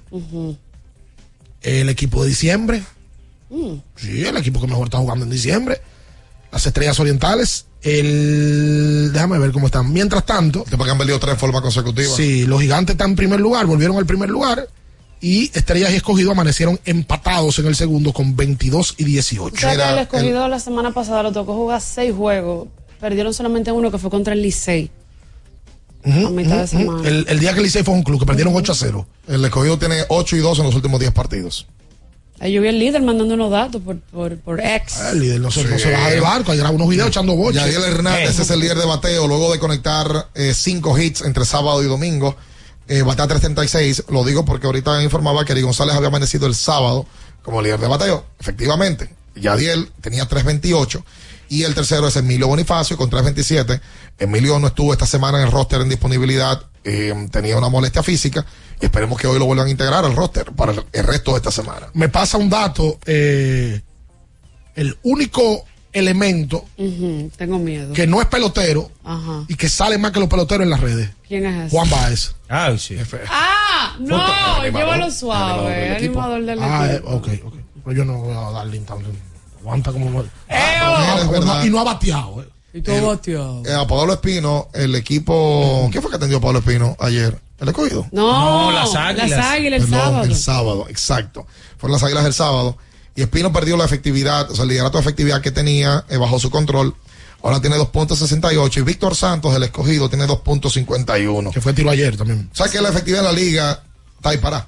el equipo de diciembre, Mm. sí, el equipo que mejor está jugando en diciembre. Las estrellas orientales, el. Déjame ver cómo están. Mientras tanto. Después que han perdido tres en forma consecutiva. Sí, los gigantes están en primer lugar, volvieron al primer lugar. Y Estrellas y Escogido amanecieron empatados en el segundo con 22 y 18. O sea que el escogido la semana pasada lo tocó jugar seis juegos. Perdieron solamente uno que fue contra el Licey. A mitad de semana. El, el día que el Licey fue un club, que perdieron 8 a 0. El escogido tiene 8 y 2 en los últimos 10 partidos. Ahí yo vi el líder mandando unos datos por, por, por ex. El líder no se, no se baja del barco, ahí graba unos videos echando boches. Yadiel Hernández es el líder de bateo luego de conectar 5 hits entre sábado y domingo. Eh, batea 336. Lo digo porque ahorita informaba que Ari González había amanecido el sábado como líder de bateo. Efectivamente, Yadiel tenía 328. Y el tercero es Emilio Bonifacio con 327. Emilio no estuvo esta semana en el roster en disponibilidad. Eh, tenía una molestia física. Y esperemos que hoy lo vuelvan a integrar al roster para el, el resto de esta semana. Me pasa un dato, eh, el único elemento tengo miedo. que no es pelotero Ajá. y que sale más que los peloteros en las redes. ¿Quién es ese? Juan Baez. Ay, sí. Ah, no, Animador, llévalo suave. del equipo. Animador del Ah, eh, equipo. ok, ok. Pero yo no voy a darle tanto. Aguanta como. Eh, Ah, es verdad. y no ha bateado. eh. Y todo bateado. Eh, a Pablo Espino, el equipo. ¿Quién fue que atendió a Pablo Espino ayer? ¿El escogido? No, No, las Águilas. las Águilas el Perdón, sábado. El sábado, exacto. Fueron las águilas el sábado. Y Espino perdió la efectividad, o sea, el liderato de efectividad que tenía eh, bajo su control. Ahora tiene 2.68 y Víctor Santos, el escogido, tiene 2.51. Que fue tiro ayer también. O sea que la efectividad de la liga está ahí para.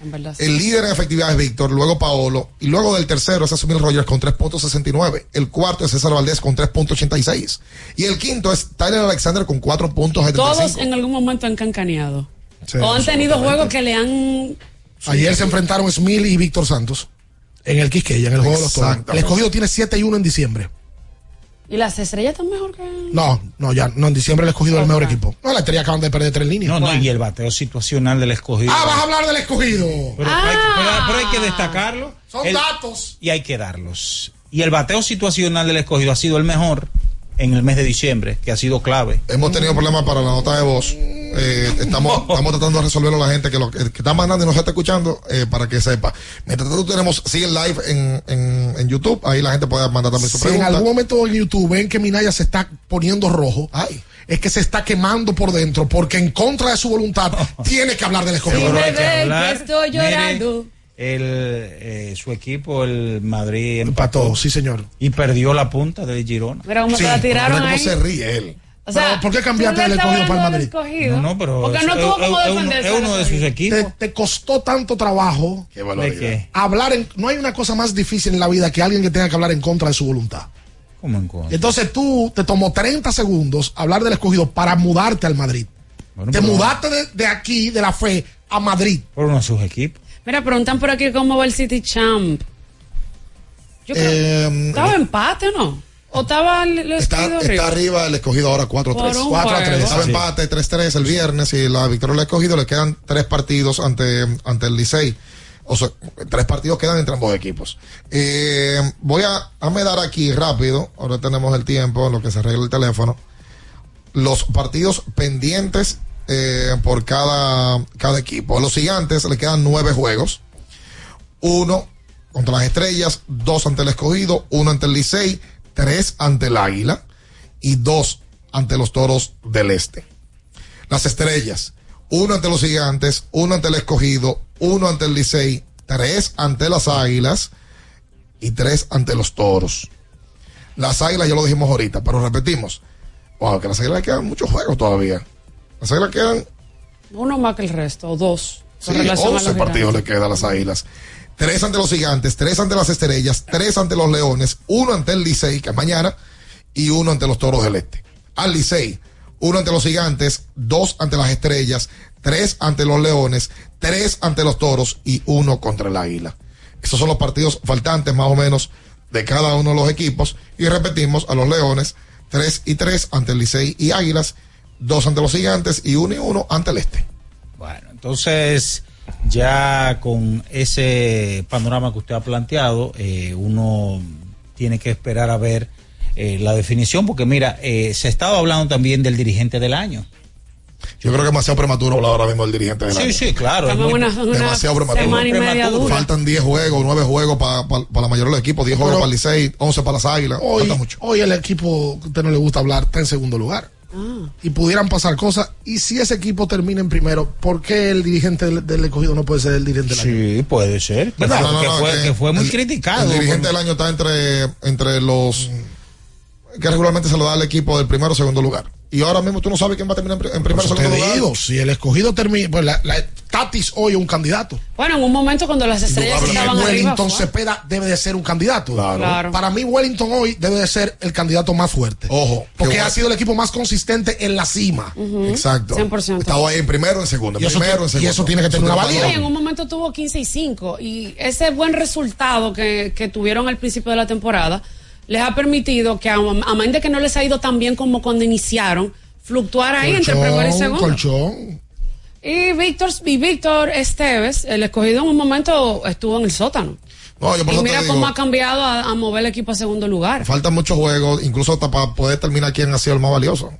Sí. El líder en efectividad es Víctor, luego Paolo, y luego del tercero es Asumir Rogers con 3.69. El cuarto es César Valdés con 3.86. Y el quinto es Tyler Alexander con 4.75. Todos en algún momento han cancaneado. Sí, o han tenido juegos que le han. Ayer se enfrentaron Smil y Víctor Santos en el Quisqueya, en el juego de los toros. El escogido tiene 7 y 1 en diciembre. ¿Y las estrellas están mejor que.? No, no, ya, no, en diciembre el escogido es el mejor equipo. No, la estrella acaban de perder tres líneas. No, no, y el bateo situacional del escogido. Ah, vas a hablar del escogido. Pero, hay, pero- pero hay que destacarlo. Son El- datos. Y hay que darlos. Y el bateo situacional del escogido ha sido el mejor en el mes de diciembre, que ha sido clave. Hemos tenido problemas para la nota de voz. Eh, estamos, [LAUGHS] estamos tratando de resolverlo a la gente que lo que, que está mandando y nos está escuchando eh, para que sepa. Mientras tanto, tenemos, sigue el live en, en, en YouTube. Ahí la gente puede mandar también su Si en algún momento en YouTube ven que Minaya se está poniendo rojo, es que se está quemando por dentro, porque en contra de su voluntad [LAUGHS] tiene que hablar del que hablar. estoy Mire, llorando. El, eh, su equipo, el Madrid, Empató, empató. sí, señor. Y perdió la punta del Girona. Mira cómo se la tiraron ahí. ríe él. O sea, Pero, ¿por qué cambiaste estabas escogido para el Madrid? del escogido. No, no, pero Porque es- no tuvo como es- es uno- defenderse. es uno de sus equipos. Te, te costó tanto trabajo Qué ¿De qué? hablar en, no hay una cosa más difícil en la vida que alguien que tenga que hablar en contra de su voluntad. ¿Cómo en contra? Entonces tú te tomó 30 segundos hablar del escogido para mudarte al Madrid. Bueno, te pero- mudaste de, de aquí, de la fe, a Madrid. Por uno de sus equipos. Mira, preguntan por aquí cómo va el City Champ. Yo creo Eh, ¿Estaba empate o no? ¿O estaba el, el Está, escogido está arriba? arriba el escogido ahora 4-3. Por un 4 juego. 3. Estaba empate 3-3 el viernes y la victoria del escogido le quedan tres partidos ante, ante el Licey. O sea, tres partidos quedan entre ambos equipos. Eh, voy a, a me dar aquí rápido, ahora tenemos el tiempo en lo que se arregla el teléfono, los partidos pendientes eh, por cada, cada equipo. A los gigantes le quedan nueve juegos. Uno contra las estrellas, dos ante el escogido, uno ante el Licey, tres ante el Águila y dos ante los toros del Este. Las estrellas, uno ante los gigantes, uno ante el escogido, uno ante el Licey, tres ante las águilas y tres ante los toros. Las águilas ya lo dijimos ahorita, pero repetimos. Wow, que las águilas quedan muchos juegos todavía. Las águilas quedan Uno más que el resto, o dos. Sí, con relación a los 11 partidos le gigantes. queda a las águilas. Tres ante los gigantes, tres ante las estrellas, tres ante los leones, uno ante el Licey, que es mañana, y uno ante los toros del este. Al Licey, uno ante los gigantes, dos ante las estrellas, tres ante los leones, tres ante los toros y uno contra el águila. Esos son los partidos faltantes más o menos de cada uno de los equipos. Y repetimos a los leones, tres y tres ante el Licey y águilas, dos ante los gigantes y uno y uno ante el este. Bueno, entonces ya con ese panorama que usted ha planteado, eh, uno tiene que esperar a ver eh, la definición, porque mira, eh, se estaba hablando también del dirigente del año. Yo creo que es demasiado prematuro hablar ahora mismo del dirigente del Sí, año. sí, claro. Estamos en una, una demasiado prematuro. semana y media dura. Faltan 10 juegos, 9 juegos para la mayoría de los equipos, 10 juegos para el Licey, 11 para las Águilas. Hoy, Falta mucho. hoy el equipo que a usted no le gusta hablar está en segundo lugar. Y pudieran pasar cosas. Y si ese equipo termina en primero, ¿por qué el dirigente del, del escogido no puede ser el dirigente del año? Sí, puede ser. Que, No, fue- no, no, que no, fue, que que fue muy el- criticado. El dirigente por- del año está entre, entre los que regularmente se lo da al equipo del primero o segundo lugar. Y ahora mismo tú no sabes quién va a terminar en, en primero o segundo te lugar. digo, si el escogido termina, pues la, la- Tatis hoy es un candidato. Bueno, en un momento cuando las estrellas estaban arriba. Wellington. Cepeda debe de ser un candidato. Claro. Para mí, Wellington hoy debe de ser el candidato más fuerte. Ojo. Porque que ha sido el equipo más consistente en la cima. Exacto. 100%. Estaba ahí en primero, en segundo. En Y eso primero, en y segundo. eso tiene que tener una valía. en un momento tuvo 15 y 5 y ese buen resultado que, que tuvieron al principio de la temporada les ha permitido que a, a menos de que no les ha ido tan bien como cuando iniciaron, fluctuar ahí entre primero y segundo. colchón. Y Víctor, y Víctor Esteves, el escogido en un momento estuvo en el sótano. No, yo por Y eso mira digo, cómo ha cambiado a, a mover el equipo a segundo lugar. faltan muchos juegos, incluso hasta para poder terminar quién ha sido el más valioso.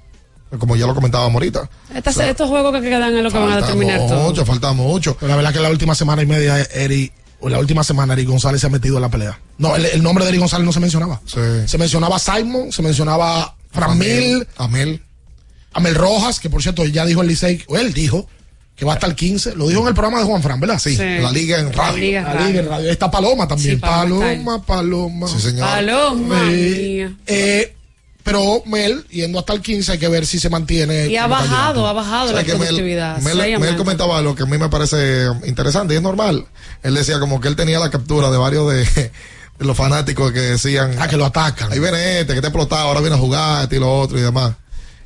Como ya lo comentábamos ahorita. Estas- estos juegos que quedan es lo que van a Falta determinar todo. mucho, falta mucho. Pero la verdad que la última semana y media, Eri, la última semana, Eri González se ha metido en la pelea. No, el, el nombre de Eri González no se mencionaba. Sí. Se mencionaba Simon, se mencionaba Framil, Amel. Amel Rojas, que por cierto ya dijo el Licey, o él dijo que va hasta el 15. Lo dijo en el programa de Juan Fran, ¿verdad? Sí, la liga en radio. Liga La. Liga en radio. Ahí está Paloma también. Sí, Paloma Paloma, Paloma. Sí, señor. Paloma Eh, mía. eh, pero Mel, yendo hasta el 15, hay que ver si se mantiene. Y ha bajado, ha bajado la ¿Sabes que Mel- productividad. Mel, comentaba algo que a mí me parece interesante y es normal. Él decía como que él tenía la captura de varios de, de [LAUGHS] los fanáticos que decían, Ah, que lo atacan. ahí viene este, que te ha explotado, ahora viene a jugar, este y lo otro y demás.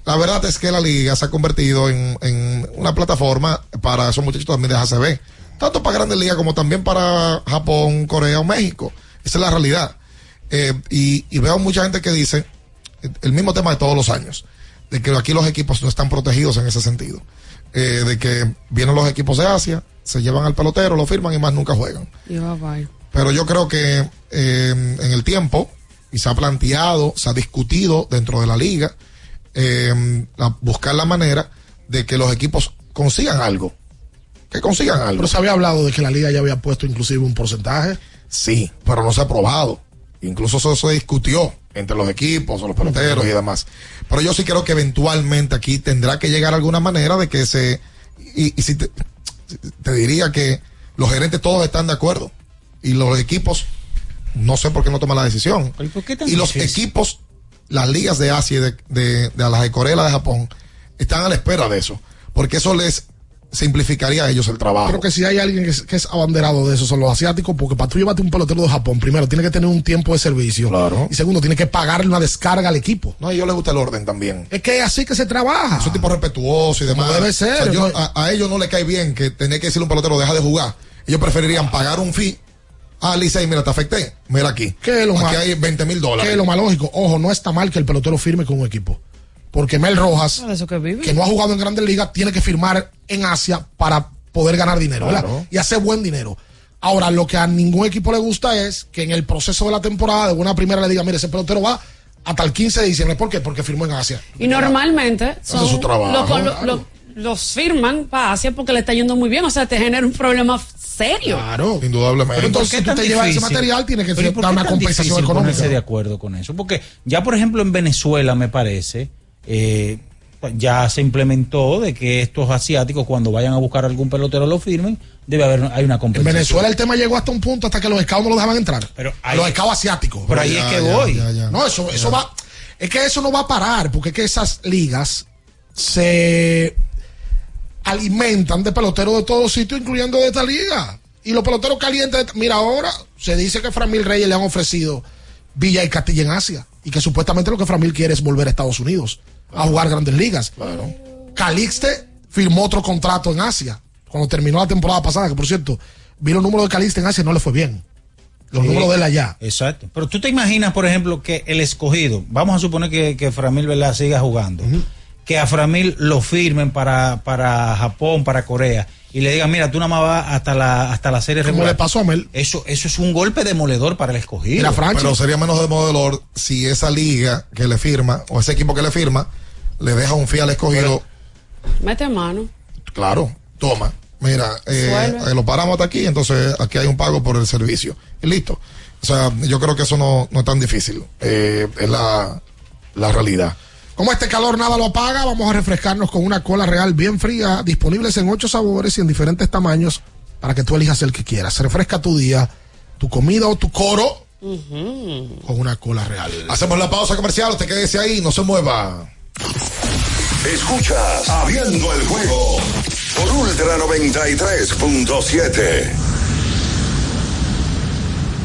La verdad es que la liga se ha convertido en, en una plataforma para esos muchachos también de ACB. Tanto para grandes ligas como también para Japón, Corea o México. Esa es la realidad. Eh, y, y veo mucha gente que dice el mismo tema de todos los años, de que aquí los equipos no están protegidos en ese sentido. Eh, de que vienen los equipos de Asia, se llevan al pelotero, lo firman y más nunca juegan. Y va, bye. Pero yo creo que eh, en el tiempo, y se ha planteado, se ha discutido dentro de la liga, eh, la- buscar la manera de que los equipos consigan algo. Que consigan algo. Pero se había hablado de que la liga ya había puesto inclusive un porcentaje. Sí, pero no se ha aprobado. Incluso eso se discutió entre los equipos o los peloteros y demás. Pero yo sí creo que eventualmente aquí tendrá que llegar alguna manera de que se... Y, y si te, te diría que los gerentes todos están de acuerdo. Y los equipos, no sé por qué no toman la decisión. ¿Pero por qué tan Y los difícil? equipos, las ligas de Asia y de, de, de las de Corea de Japón, están a la espera de eso. Porque eso les simplificaría a ellos el trabajo. Creo que si hay alguien que es, que es abanderado de eso son los asiáticos, porque para tú llevarte un pelotero de Japón, primero tiene que tener un tiempo de servicio. Claro. Y segundo, tiene que pagarle una descarga al equipo. No, a ellos les gusta el orden también. Es que es así que se trabaja. Son tipos respetuosos y demás. Como debe ser, O sea, yo- ¿no? a, a ellos no les cae bien que tener que decirle a un pelotero, deja de jugar. Ellos preferirían pagar un fee. Ah, Licey, mira, te afecté. Mira aquí. ¿Qué es lo aquí más- hay 20 mil dólares. es lo más lógico. Ojo, no está mal que el pelotero firme con un equipo. Porque Mel Rojas, eso que vive. que no ha jugado en grandes ligas, tiene que firmar en Asia para poder ganar dinero, ¿verdad? Y hacer buen dinero. Ahora, lo que a ningún equipo le gusta es que en el proceso de la temporada, de buena primera, le diga, mire, ese pelotero va hasta el 15 de diciembre. ¿Por qué? Porque firmó en Asia. Y normalmente son, su trabajo, lo- lo- lo- los firman para Asia porque le está yendo muy bien. O sea, te genera un problema serio. Claro. Indudablemente. Pero entonces, ¿Por qué si tú te llevas ese material, tiene que Pero ¿y por dar una compensación económica. ponerse de acuerdo con eso? Porque ya, por ejemplo, en Venezuela, me parece, eh, ya se implementó de que estos asiáticos cuando vayan a buscar algún pelotero lo firmen, debe haber hay una En compensación. Venezuela el tema llegó hasta un punto hasta que los scouts no lo dejaban entrar. Pero los scouts asiáticos. pero ahí es que voy. No, eso, eso va. Es que eso no va a parar, porque es que esas ligas se alimentan de peloteros de todos sitios, incluyendo de esta liga. Y los peloteros calientes, mira, ahora se dice que Framil Reyes le han ofrecido Villa y Castilla en Asia. Y que supuestamente lo que Framil quiere es volver a Estados Unidos a jugar grandes ligas. Calixte firmó otro contrato en Asia. Cuando terminó la temporada pasada, que por cierto, vi los números de Calixte en Asia y no le fue bien. Los Sí. números de él allá. Exacto. Pero tú te imaginas, por ejemplo, que el escogido, vamos a suponer que, que Framil siga jugando, que a Framil lo firmen para, para Japón, para Corea, y le digan, mira, tú nada más vas hasta la, hasta la serie Como regular. le pasó a Mel. Eso, eso es un golpe demoledor para el escogido. Pero sería menos de modelor si esa liga que le firma o ese equipo que le firma le deja un fiel escogido. Mete mano. Claro, toma. Mira, eh, eh, lo paramos hasta aquí, entonces aquí hay un pago por el servicio. Y listo. O sea, yo creo que eso no, no es tan difícil. Eh, es la, la realidad. Como este calor nada lo apaga, vamos a refrescarnos con una cola real bien fría, disponibles en ocho sabores y en diferentes tamaños para que tú elijas el que quieras. Refresca tu día, tu comida o tu coro con una cola real. Hacemos la pausa comercial, usted quédese ahí, no se mueva. Escuchas Abriendo el juego por Ultra 93.7.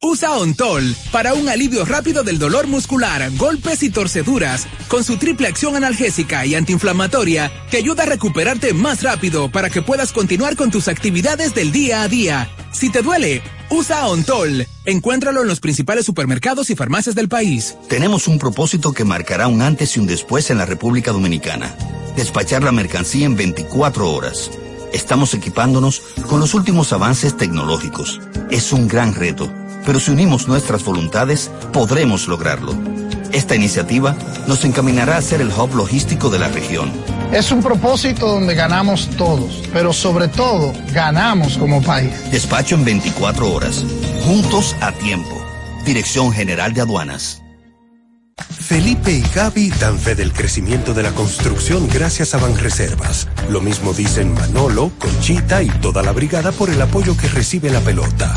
Usa Ontol para un alivio rápido del dolor muscular, golpes y torceduras, con su triple acción analgésica y antiinflamatoria que ayuda a recuperarte más rápido para que puedas continuar con tus actividades del día a día. Si te duele, usa Ontol. Encuéntralo en los principales supermercados y farmacias del país. Tenemos un propósito que marcará un antes y un después en la República Dominicana. Despachar la mercancía en 24 horas. Estamos equipándonos con los últimos avances tecnológicos. Es un gran reto, pero si unimos nuestras voluntades, podremos lograrlo. Esta iniciativa nos encaminará a ser el hub logístico de la región. Es un propósito donde ganamos todos, pero sobre todo ganamos como país. Despacho en 24 horas. Juntos a tiempo. Dirección General de Aduanas. Felipe y Gaby dan fe del crecimiento de la construcción gracias a Banreservas. Lo mismo dicen Manolo, Conchita y toda la brigada por el apoyo que recibe la pelota.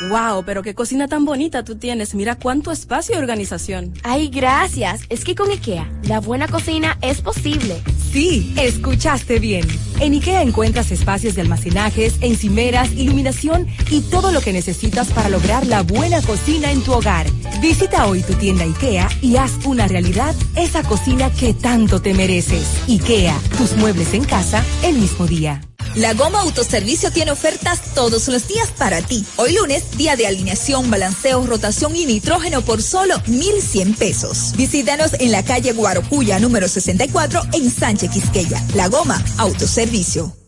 Wow, pero qué cocina tan bonita tú tienes. Mira cuánto espacio y organización. Ay, gracias. Es que con IKEA, la buena cocina es posible. Sí, escuchaste bien. En IKEA encuentras espacios de almacenajes, encimeras, iluminación y todo lo que necesitas para lograr la buena cocina en tu hogar. Visita hoy tu tienda IKEA y haz una realidad esa cocina que tanto te mereces. IKEA, tus muebles en casa el mismo día. La Goma Autoservicio tiene ofertas todos los días para ti. Hoy lunes, día de alineación, balanceo, rotación y nitrógeno por solo 1,100 pesos. Visítanos en la calle Guarocuya, número 64, en Sánchez Quisqueya. La Goma Autoservicio servicio.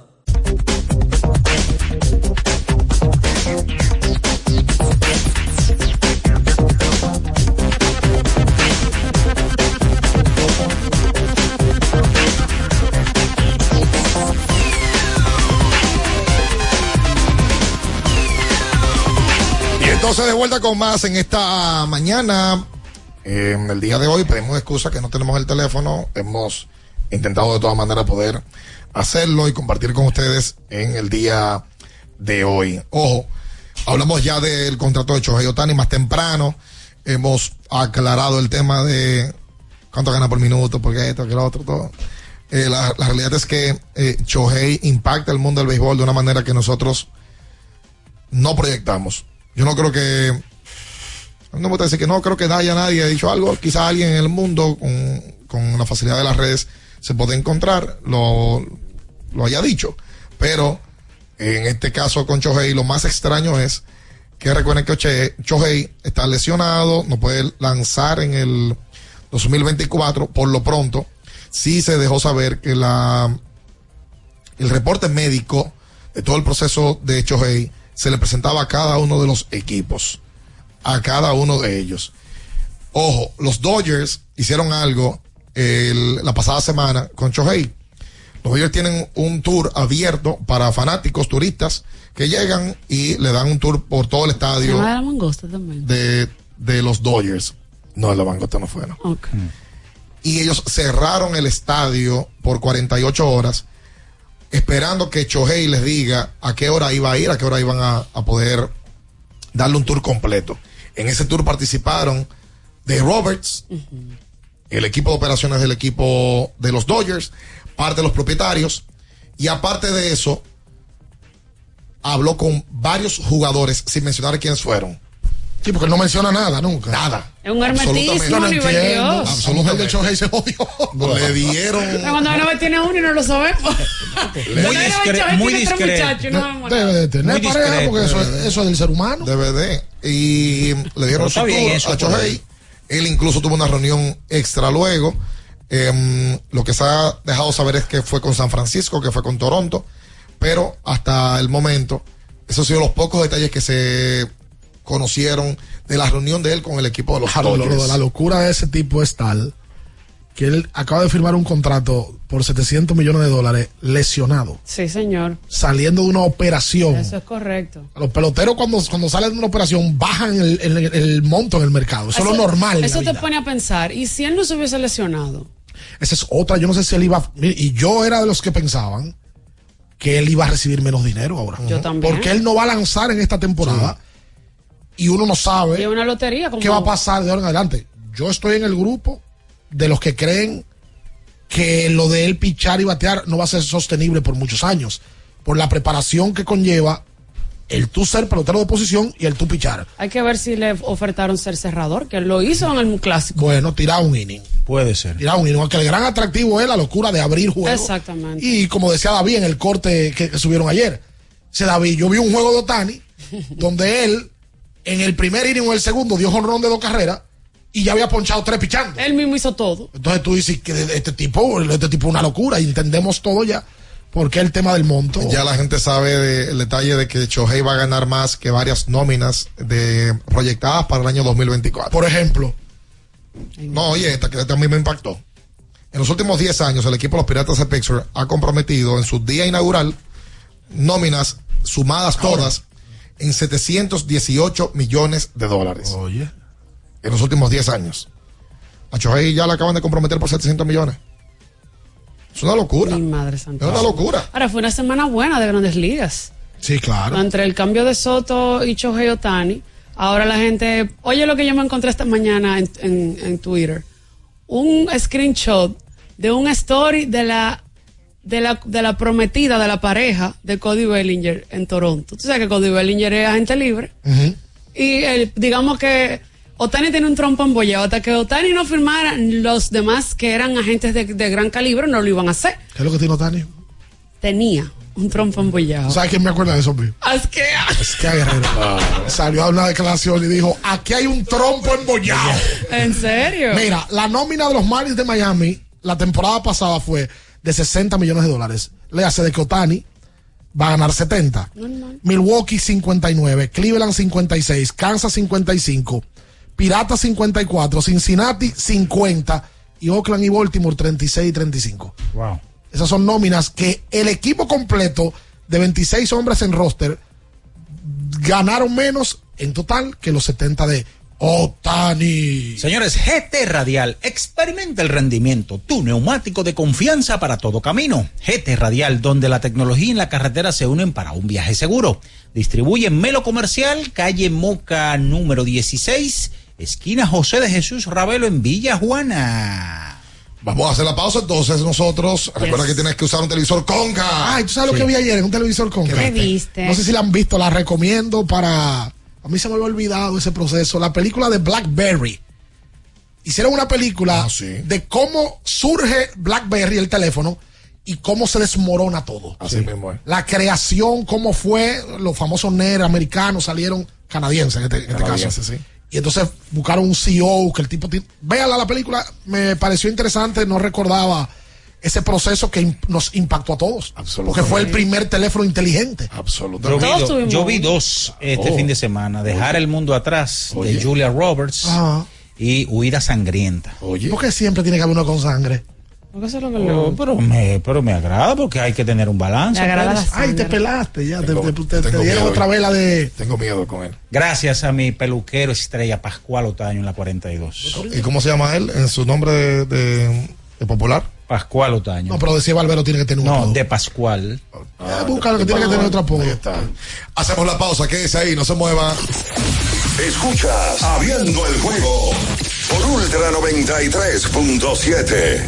Entonces de vuelta con más en esta mañana. En el día de hoy pedimos excusa que no tenemos el teléfono. Hemos intentado de todas maneras poder hacerlo y compartir con ustedes en el día de hoy. Ojo, hablamos ya del contrato de Chohei Otani más temprano. Hemos aclarado el tema de cuánto gana por minuto, porque esto, que lo otro, todo. Eh, la, la realidad es que eh, Chohei impacta el mundo del béisbol de una manera que nosotros no proyectamos. Yo no creo que. No me decir que no creo que haya nadie ha dicho algo. Quizás alguien en el mundo con, con la facilidad de las redes se puede encontrar, lo, lo haya dicho. Pero en este caso con Chohei, lo más extraño es que recuerden que Chohei está lesionado, no puede lanzar en el 2024. Por lo pronto, sí se dejó saber que la el reporte médico de todo el proceso de Chohei se le presentaba a cada uno de los equipos, a cada uno de ellos. Ojo, los Dodgers hicieron algo el- la pasada semana con Chohei. Los Dodgers tienen un tour abierto para fanáticos, turistas, que llegan y le dan un tour por todo el estadio la mangosta también. de, de los Dodgers. No, la Bangota no fue, no. Ok. Y ellos cerraron el estadio por 48 horas, esperando que Chohei les diga a qué hora iba a ir, a qué hora iban a, a poder darle un tour completo. En ese tour participaron de Roberts, el equipo de operaciones del equipo de los Dodgers, parte de los propietarios, y aparte de eso, habló con varios jugadores sin mencionar quiénes fueron. Sí, porque él no menciona nada nunca. Nada. Es un hermetismo, Absolutamente. nivel entiendo. De Shohei se jodió. Le dieron. Pero cuando uno tiene uno y no lo sabemos. Muy, discre- muy discreto. Debe de tener Muy pareja discreto, porque eso, debe de. eso es del ser humano. DVD y le dieron su a Shohei. ahí. Él incluso tuvo una reunión extra luego. Em, lo que se ha dejado saber es que fue con San Francisco, que fue con Toronto, pero hasta el momento, esos han sido los pocos detalles que se conocieron de la reunión de él con el equipo de los Claro, lo- Dodgers. lo- la locura de ese tipo es tal que él acaba de firmar un contrato por 700 millones de dólares lesionado, Sí, señor. saliendo de una operación. Eso es correcto. Los peloteros cuando, cuando salen de una operación bajan el, el- el monto en el mercado. Eso, es lo normal. Eso te vida. pone a pensar. ¿Y si él no se hubiese lesionado? Esa es otra. Yo no sé si él iba. Y yo era de los que pensaban que él iba a recibir menos dinero ahora. Yo también. Porque él no va a lanzar en esta temporada. Y uno no sabe una lotería. Qué va a pasar de ahora en adelante. Yo estoy en el grupo de los que creen que lo de él pichar y batear no va a ser sostenible por muchos años. Por la preparación que conlleva el tú ser pelotero de posición y el tú pichar. Hay que ver si le ofertaron ser cerrador, que él lo hizo en el clásico. Bueno, tirar un inning. Puede ser. Tirar un inning. Aunque el gran atractivo es la locura de abrir juegos. Exactamente. Y como decía David en el corte que, que subieron ayer, dice David, yo vi un juego de Otani [LAUGHS] donde él en el primer inning o en el segundo dio jonrón de dos carreras y ya había ponchado tres pichando. Él mismo hizo todo. Entonces tú dices que este tipo, este tipo es una locura y entendemos todo ya. Porque el tema del monto. Ya la gente sabe de- el detalle de que Shohei va a ganar más que varias nóminas de proyectadas para el año 2024. Por ejemplo, No, oye, esta que también me impactó. En los últimos 10 años, el equipo de los Piratas de Pittsburgh ha comprometido en su día inaugural nóminas sumadas todas en 718 millones de dólares. Oye. En los últimos 10 años. A Shohei ya le acaban de comprometer por 700 millones. Es una locura. Mi madre Es santa. una locura. Ahora fue una semana buena de grandes ligas. Sí, claro. Entre el cambio de Soto y Shohei Otani, ahora la gente. Oye, lo que yo me encontré esta mañana en, en- en Twitter: un screenshot de un story de la, de, la, de la prometida de la pareja de Cody Bellinger en Toronto. Tú sabes que Cody Bellinger es agente libre. Y el- digamos que Otani tiene un trompo embollado. Hasta que Otani no firmara, los demás que eran agentes de, de gran calibre no lo iban a hacer. ¿qué es lo que tiene Otani? Tenía un trompo embollado. ¿Sabes quién me acuerda de eso, Pi? Asquea. Es que Guerrero salió a una declaración y dijo, aquí hay un trompo embollado. ¿En serio? Mira, la nómina de los Marlins de Miami la temporada pasada fue de 60 millones de dólares. Le hace de que Otani va a ganar 70. Milwaukee 59, Cleveland 56, Kansas 55, Piratas 54, Cincinnati 50 y Oakland y Baltimore 36 y 35. Wow. Esas son nóminas que el equipo completo de 26 hombres en roster ganaron menos en total que los 70 de Otani. Señores, GT Radial, experimenta el rendimiento, tu neumático de confianza para todo camino. GT Radial, donde la tecnología y la carretera se unen para un viaje seguro. Distribuye en Melo Comercial, calle Moca número 16, esquina José de Jesús Ravelo en Villa Juana. Vamos a hacer la pausa entonces nosotros. Recuerda que tienes que usar un televisor Conca. Ay, ¿tú sabes lo que vi ayer en un televisor con ¿Qué viste? No sé si la han visto, la recomiendo para... A mí se me había olvidado ese proceso. La película de Blackberry. Hicieron una película de cómo surge Blackberry, el teléfono, y cómo se desmorona todo. Así mismo es. La creación, cómo fue, los famosos nerds americanos salieron canadienses en este, en este caso. Sí. Y entonces buscaron un CEO que el tipo... ti- Véanla la película, me pareció interesante, no recordaba ese proceso que nos impactó a todos. Porque fue el primer teléfono inteligente. Yo Absolutamente. vi, do- yo vi dos este Oh. fin de semana, Dejar el mundo atrás de Julia Roberts Ajá. y Huida Sangrienta. Oye. ¿Por qué siempre tiene que haber uno con sangre? Porque eso es lo que le Oh, pero, me, pero me agrada porque hay que tener un balance. La Ay, te pelaste ya. Te, Tengo- te- te- te dieron miedo. otra vela de... Tengo miedo con él. Gracias a mi peluquero estrella Pascual Otaño en la 42. ¿Y cómo se llama él en su nombre de, de- de popular? Pascual Otaño. No, pero decía Barbero tiene que tener un No, apodo. de Pascual. Ah, búscalo que tiene que tener otro apodo. Ahí está. Hacemos la pausa, quédese ahí, no se mueva. Escuchas Abriendo el juego por Ultra 93.7.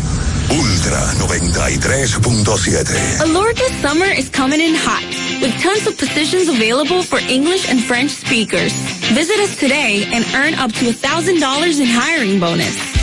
Ultra 93.7. Alorca summer is coming in hot. with tons of positions available for English and French speakers. Visit us today and earn up to $1,000 in hiring bonus.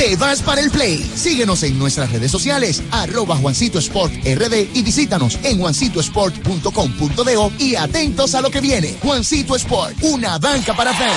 te vas para el play. Síguenos en nuestras redes sociales, arroba Juancito Sport RD y visítanos en juancitosport.com.do y atentos a lo que viene. Juancito Sport, una banca para fans.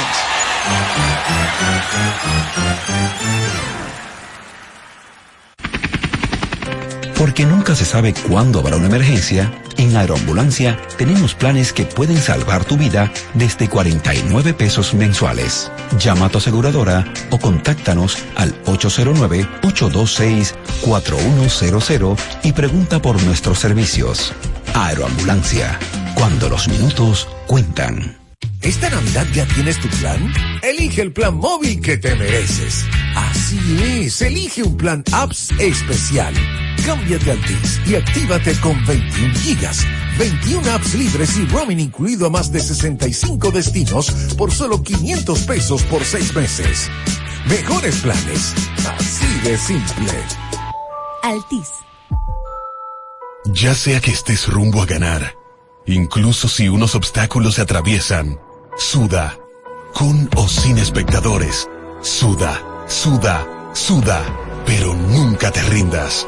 Porque nunca se sabe cuándo habrá una emergencia, en Aeroambulancia tenemos planes que pueden salvar tu vida desde 49 pesos mensuales. Llama a tu aseguradora o contáctanos al 809-826-4100 y pregunta por nuestros servicios. Aeroambulancia, cuando los minutos cuentan. ¿Esta Navidad ya tienes tu plan? Elige el plan móvil que te mereces. Así es, elige un plan apps especial. Cámbiate al TIS y actívate con 21 gigas, 21 apps libres y roaming incluido a más de 65 destinos por solo 500 pesos por 6 meses. Mejores planes, así de simple. Altis. Ya sea que estés rumbo a ganar, incluso si unos obstáculos se atraviesan, suda, con o sin espectadores, suda, suda, suda, pero nunca te rindas,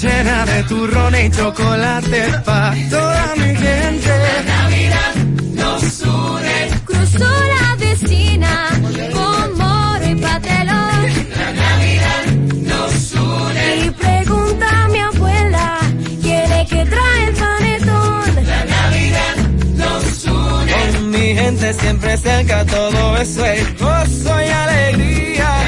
Llena de turrón y chocolate pa' toda mi gente. La Navidad nos une. Cruzó la vecina con moro y patelón. La Navidad nos une. Y pregunta a mi abuela quién es que trae el panetón. La Navidad nos une. Con mi gente siempre cerca, todo eso es gozo y alegría.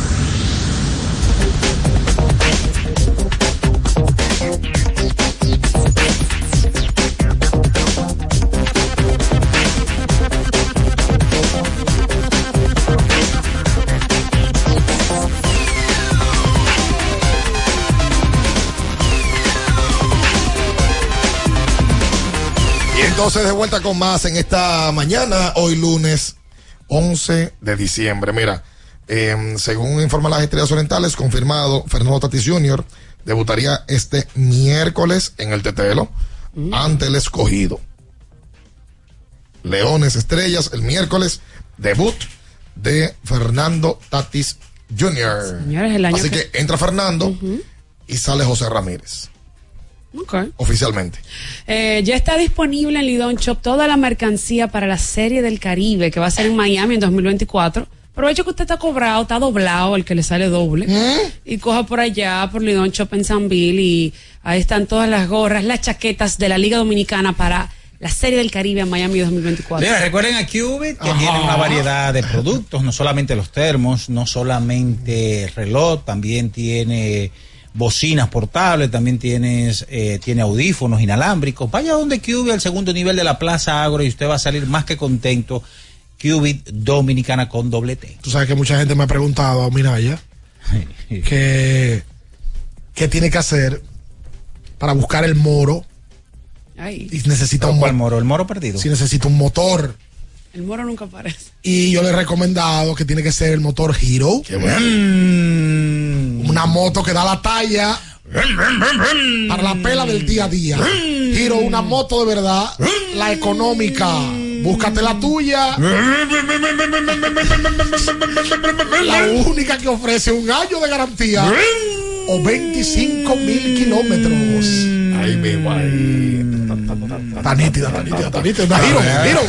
entonces de vuelta con más en esta mañana, hoy lunes 11 de diciembre. Mira, eh, según informan las estrellas orientales, confirmado, Fernando Tatis Jr. debutaría este miércoles en el Tetelo ante el escogido. Leones Estrellas, el miércoles, debut de Fernando Tatis Jr. Señores, el año Así que- que entra Fernando y sale José Ramírez, Oficialmente. Eh, ya está disponible en Lidón Shop toda la mercancía para la Serie del Caribe que va a ser en Miami en 2024. Aprovecho que usted está cobrado, está doblado, el que le sale doble. Y coja por allá, por Lidón Shop en San Bill. Y ahí están todas las gorras, las chaquetas de la Liga Dominicana para la Serie del Caribe en Miami 2024. Mira, recuerden a Cubit que tiene una variedad de productos, no solamente los termos, no solamente el reloj, también tiene bocinas portables, también tienes eh, tiene audífonos inalámbricos. Vaya donde Cubit, al segundo nivel de la Plaza Agro, y usted va a salir más que contento. Cubit Dominicana con doble T. Tú sabes que mucha gente me ha preguntado, Minaya, [LAUGHS] que qué tiene que hacer para buscar el moro Ay, y necesita un ¿Cuál mo- moro? ¿El moro perdido? si necesita un motor. El moro nunca aparece. Y yo le he recomendado que tiene que ser el motor Hero. Una moto que da la talla para la pela del día a día. Hero, una moto de verdad, la económica. Búscate la tuya. La única que ofrece un año de garantía o 25 mil kilómetros. Ahí mismo, ahí. Está nítida, está nítida, está nítida. Hero, Hero.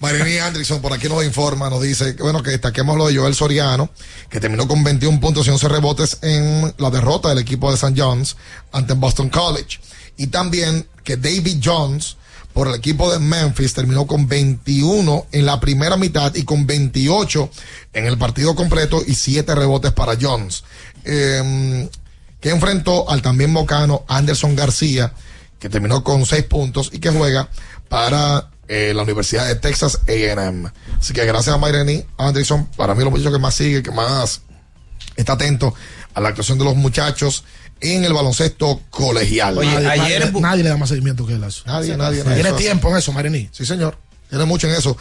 Marini Andrickson por aquí nos informa, nos dice bueno, que destaquemos lo de Joel Soriano, que terminó con 21 puntos y 11 rebotes en la derrota del equipo de St. John's ante Boston College. Y también que David Jones por el equipo de Memphis terminó con 21 en la primera mitad y con 28 en el partido completo y 7 rebotes para Jones. Eh, que enfrentó al también mocano Anderson García, que terminó con 6 puntos y que juega para eh, la Universidad de Texas AM. Así que gracias a Mayreni Anderson, para mí lo muchacho que más sigue, que más está atento a la actuación de los muchachos en el baloncesto colegial. Oye, Nadie, ayer nadie, le da más seguimiento que él eso. Nadie, nadie, nadie. Tiene Eso- tiempo en eso, Marini. Sí, señor. Tiene mucho en eso.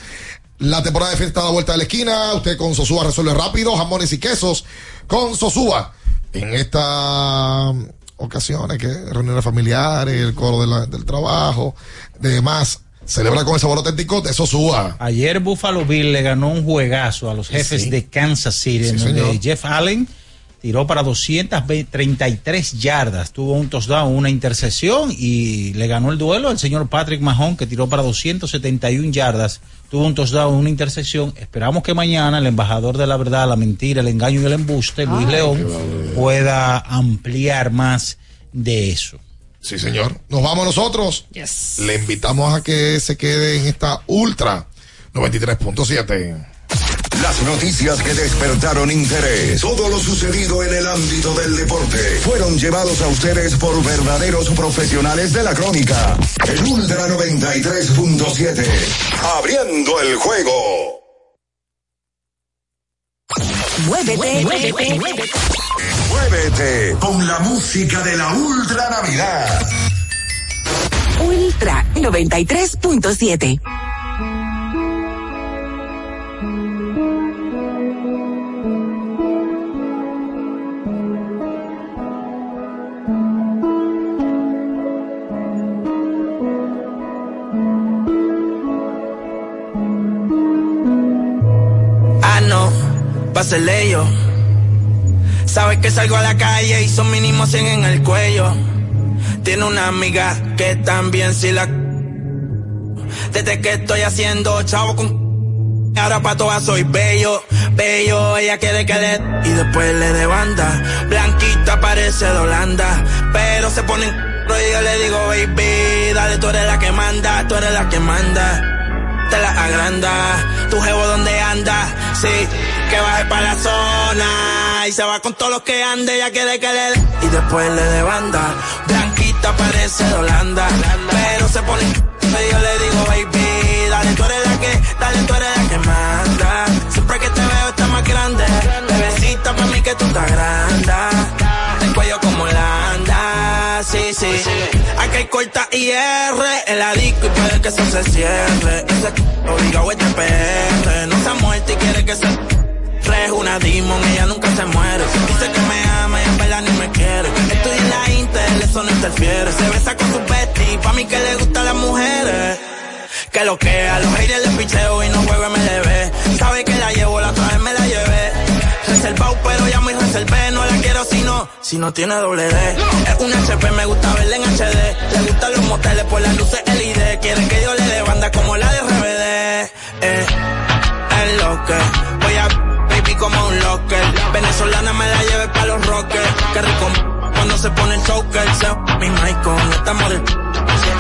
La temporada de fiesta está a la vuelta de la esquina. Usted con Sosúa resuelve rápido. Jamones y quesos con Sosúa. En estas ocasiones, que reuniones familiares, el coro de la- del trabajo, demás. Celebra con el sabor auténtico de Sosúa. Ayer Buffalo Bill le ganó un juegazo a los jefes Sí. de Kansas City, Sí, donde señor. Jeff Allen tiró para 233 yardas, tuvo un touchdown, una intercesión y le ganó el duelo al señor Patrick Mahon que tiró para 271 yardas, tuvo un touchdown, una intercesión. Esperamos que mañana el embajador de la verdad, la mentira, el engaño y el embuste, Luis Ay. León, pueda ampliar más de eso. Sí, señor. Nos vamos nosotros. Yes. Le invitamos a que se quede en esta Ultra 93.7. Las noticias que despertaron interés, todo lo sucedido en el ámbito del deporte, fueron llevados a ustedes por verdaderos profesionales de la crónica. El Ultra 93.7, abriendo el juego. Muévete, muévete, muévete. Muévete con la música de la Ultra Navidad. Ultra 93.7. Ah, no, pásele yo. Sabes que salgo a la calle y son mínimos 100 en el cuello. Tiene una amiga que también si la. Desde que estoy haciendo chavo con. Ahora pa' todas soy bello, bello, ella quiere que le. Y después le de banda. Blanquita parece de Holanda. Pero se pone en. Y yo le digo, baby, dale, tú eres la que manda, tú eres la que manda te la agranda. Tu jevo donde anda, sí, que baje para la zona. Y se va con todos los que ande, ya quiere que le dé. Y después le de banda. Blanquita parece de Holanda. Pero se pone. Y yo le digo, baby, dale, tú eres la que, dale, tú eres la que manda. Siempre que te veo está más grande. Bebecita para mí que tú estás grande. El cuello como Holanda, sí, sí. Aquí hay corta IR en la disco y puede que eso se cierre. Ese obligado es de PR. No se ha muerto y quiere que se. Es una demon, ella nunca se muere. Dice que me ama y en verdad ni me quiere. Estoy en la Intel, eso no interfiere. Se besa con su bestie, pa' mí que le gustan las mujeres. Que lo que a los haters le picheo y no juego MLB. Sabe que la llevo, la otra vez me la llevé. Reservado, pero ya muy reservé. No la quiero si no, si no tiene doble D. Es un HP, me gusta verla en HD. Le gustan los moteles por las luces LED. Quiere que yo le dé banda como la de RBD. Eh, es lo que voy a como un locker. Venezolana me la lleve pa' los rockers. Qué rico cuando se pone el choker. Mi Michael, estamos del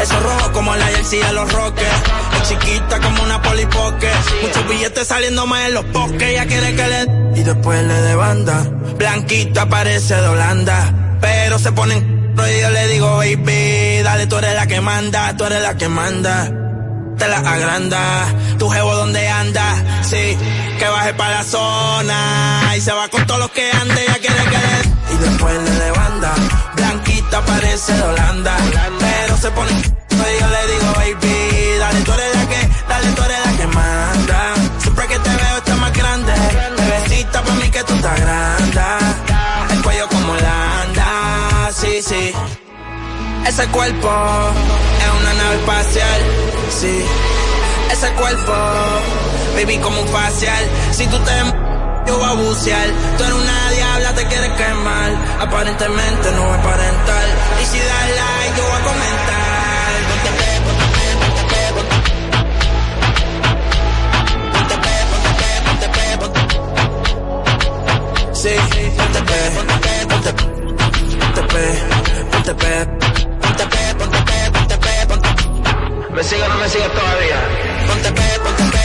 eso rojo como la jersey de los rockers. Es chiquita como una polipoque. Muchos billetes saliendo más en los poques. Ella quiere que le. Y después le de banda. Blanquita parece de Holanda. Pero se ponen. Y yo le digo, baby, dale, tú eres la que manda. Tú eres la que manda. Te la agranda. Tu jevo donde anda. Sí, que baje para la zona. Y se va con todos los que ande. Ella quiere que. Y después le de banda. Blanquita parece de Holanda. Pero se pone. Y yo le digo, baby, dale, tú eres la que, dale, tú eres la que manda. Siempre que te veo está más grande. Bebecita pa' mí que tú estás grande. El cuello como Holanda, sí, sí. Ese cuerpo es una nave espacial, Ese cuerpo, baby, como un facial. Si tú te yo voy a bucear. Tú eres una diabla, te quieres quemar. Aparentemente no voy a aparentar. Y si das like, yo voy a comentar. Ponte pe, ponte pe, ponte pe, ponte Ponte pe, ponte pe, ponte pe, ponte Sí, ponte pe, ponte pe, ponte pe, ¿Me sigue no me sigue todavía? Ponte pe, ponte pe,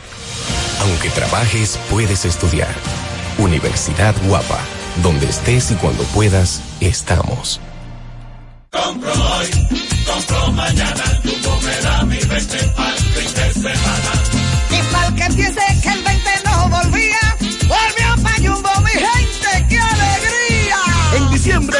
Aunque trabajes, puedes estudiar. Universidad Guapa, donde estés y cuando puedas, estamos. Compro hoy, compro mañana, Jumbo me da mi 20 pa'l fin de semana. Y pa'l que piense que el 20 no volvía, volvió pa' Jumbo, mi gente, ¡qué alegría! En diciembre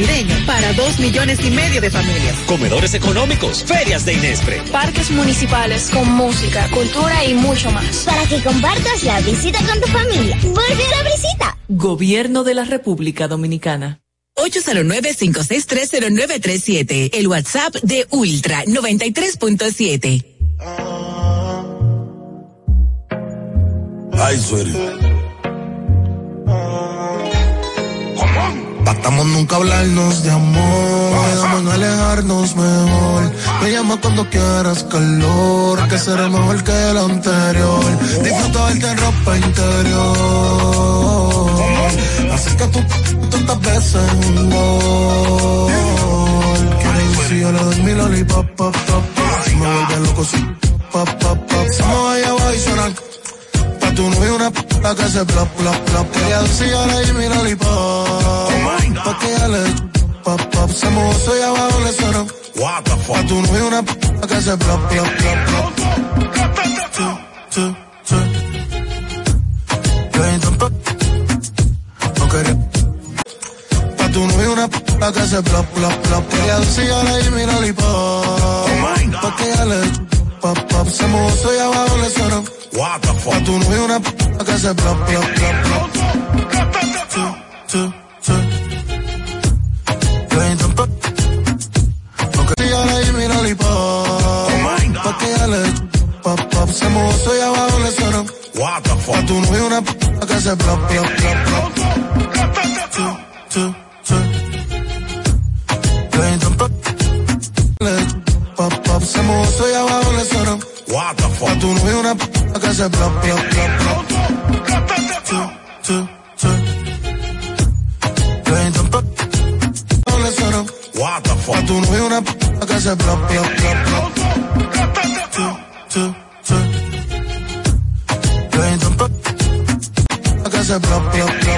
Navideño para dos millones y medio de familias. Comedores económicos, ferias de Inespre. Parques municipales con música, cultura y mucho más. Para que compartas la visita con tu familia. Vuelve a la visita. Gobierno de la República Dominicana. 809-5630937. El WhatsApp de Ultra 93.7. Ay, sueri. Tratamos nunca hablarnos de amor, quedamos en alejarnos mejor. Me llama cuando quieras calor, que será mejor que el anterior. Disfruta verte en ropa interior. Que tú tantas veces un gol. Quiero si yo le doy mi lollipop, pop, pop. Si me vuelve loco, sí, pop, pop, pop. Si me vaya abajo y suena Pa' tu novio una p*** que se plop, plop. Que ella decía le di mi lollipop. Pa' que ella le pop, pop. Se mojó, soy abajo, le suena. Pa' tu novio una p*** que se plop. Sí, sí, sí. Yo intento- no quería Pa' tu novio una p*** que se plop, plop, plop. Que ella decía le di mi lollipop. Pa' que ella le pop, pop. Se mojó, soy abajo, le suena. Pa' tu novio una p*** que se plop, plop, plop, plop. No quería le di mi lollipop. Pa' que ella le pop, pop. Se mojó, soy abajo, le suena. Pa' tu novio una p*** que se plop, plop, plop, plop. Yo intento- le pop, pop. Se mojó, soy abajo, le suena. Pa' tu novio una p*** que se plop, plop, plop, plop. Sí, sí, sí. Yo intento- le suena. Pa' tu novio una p*** que se plop, plop, plop, plop. Sí, sí, sí. Que se plop, plop, plop,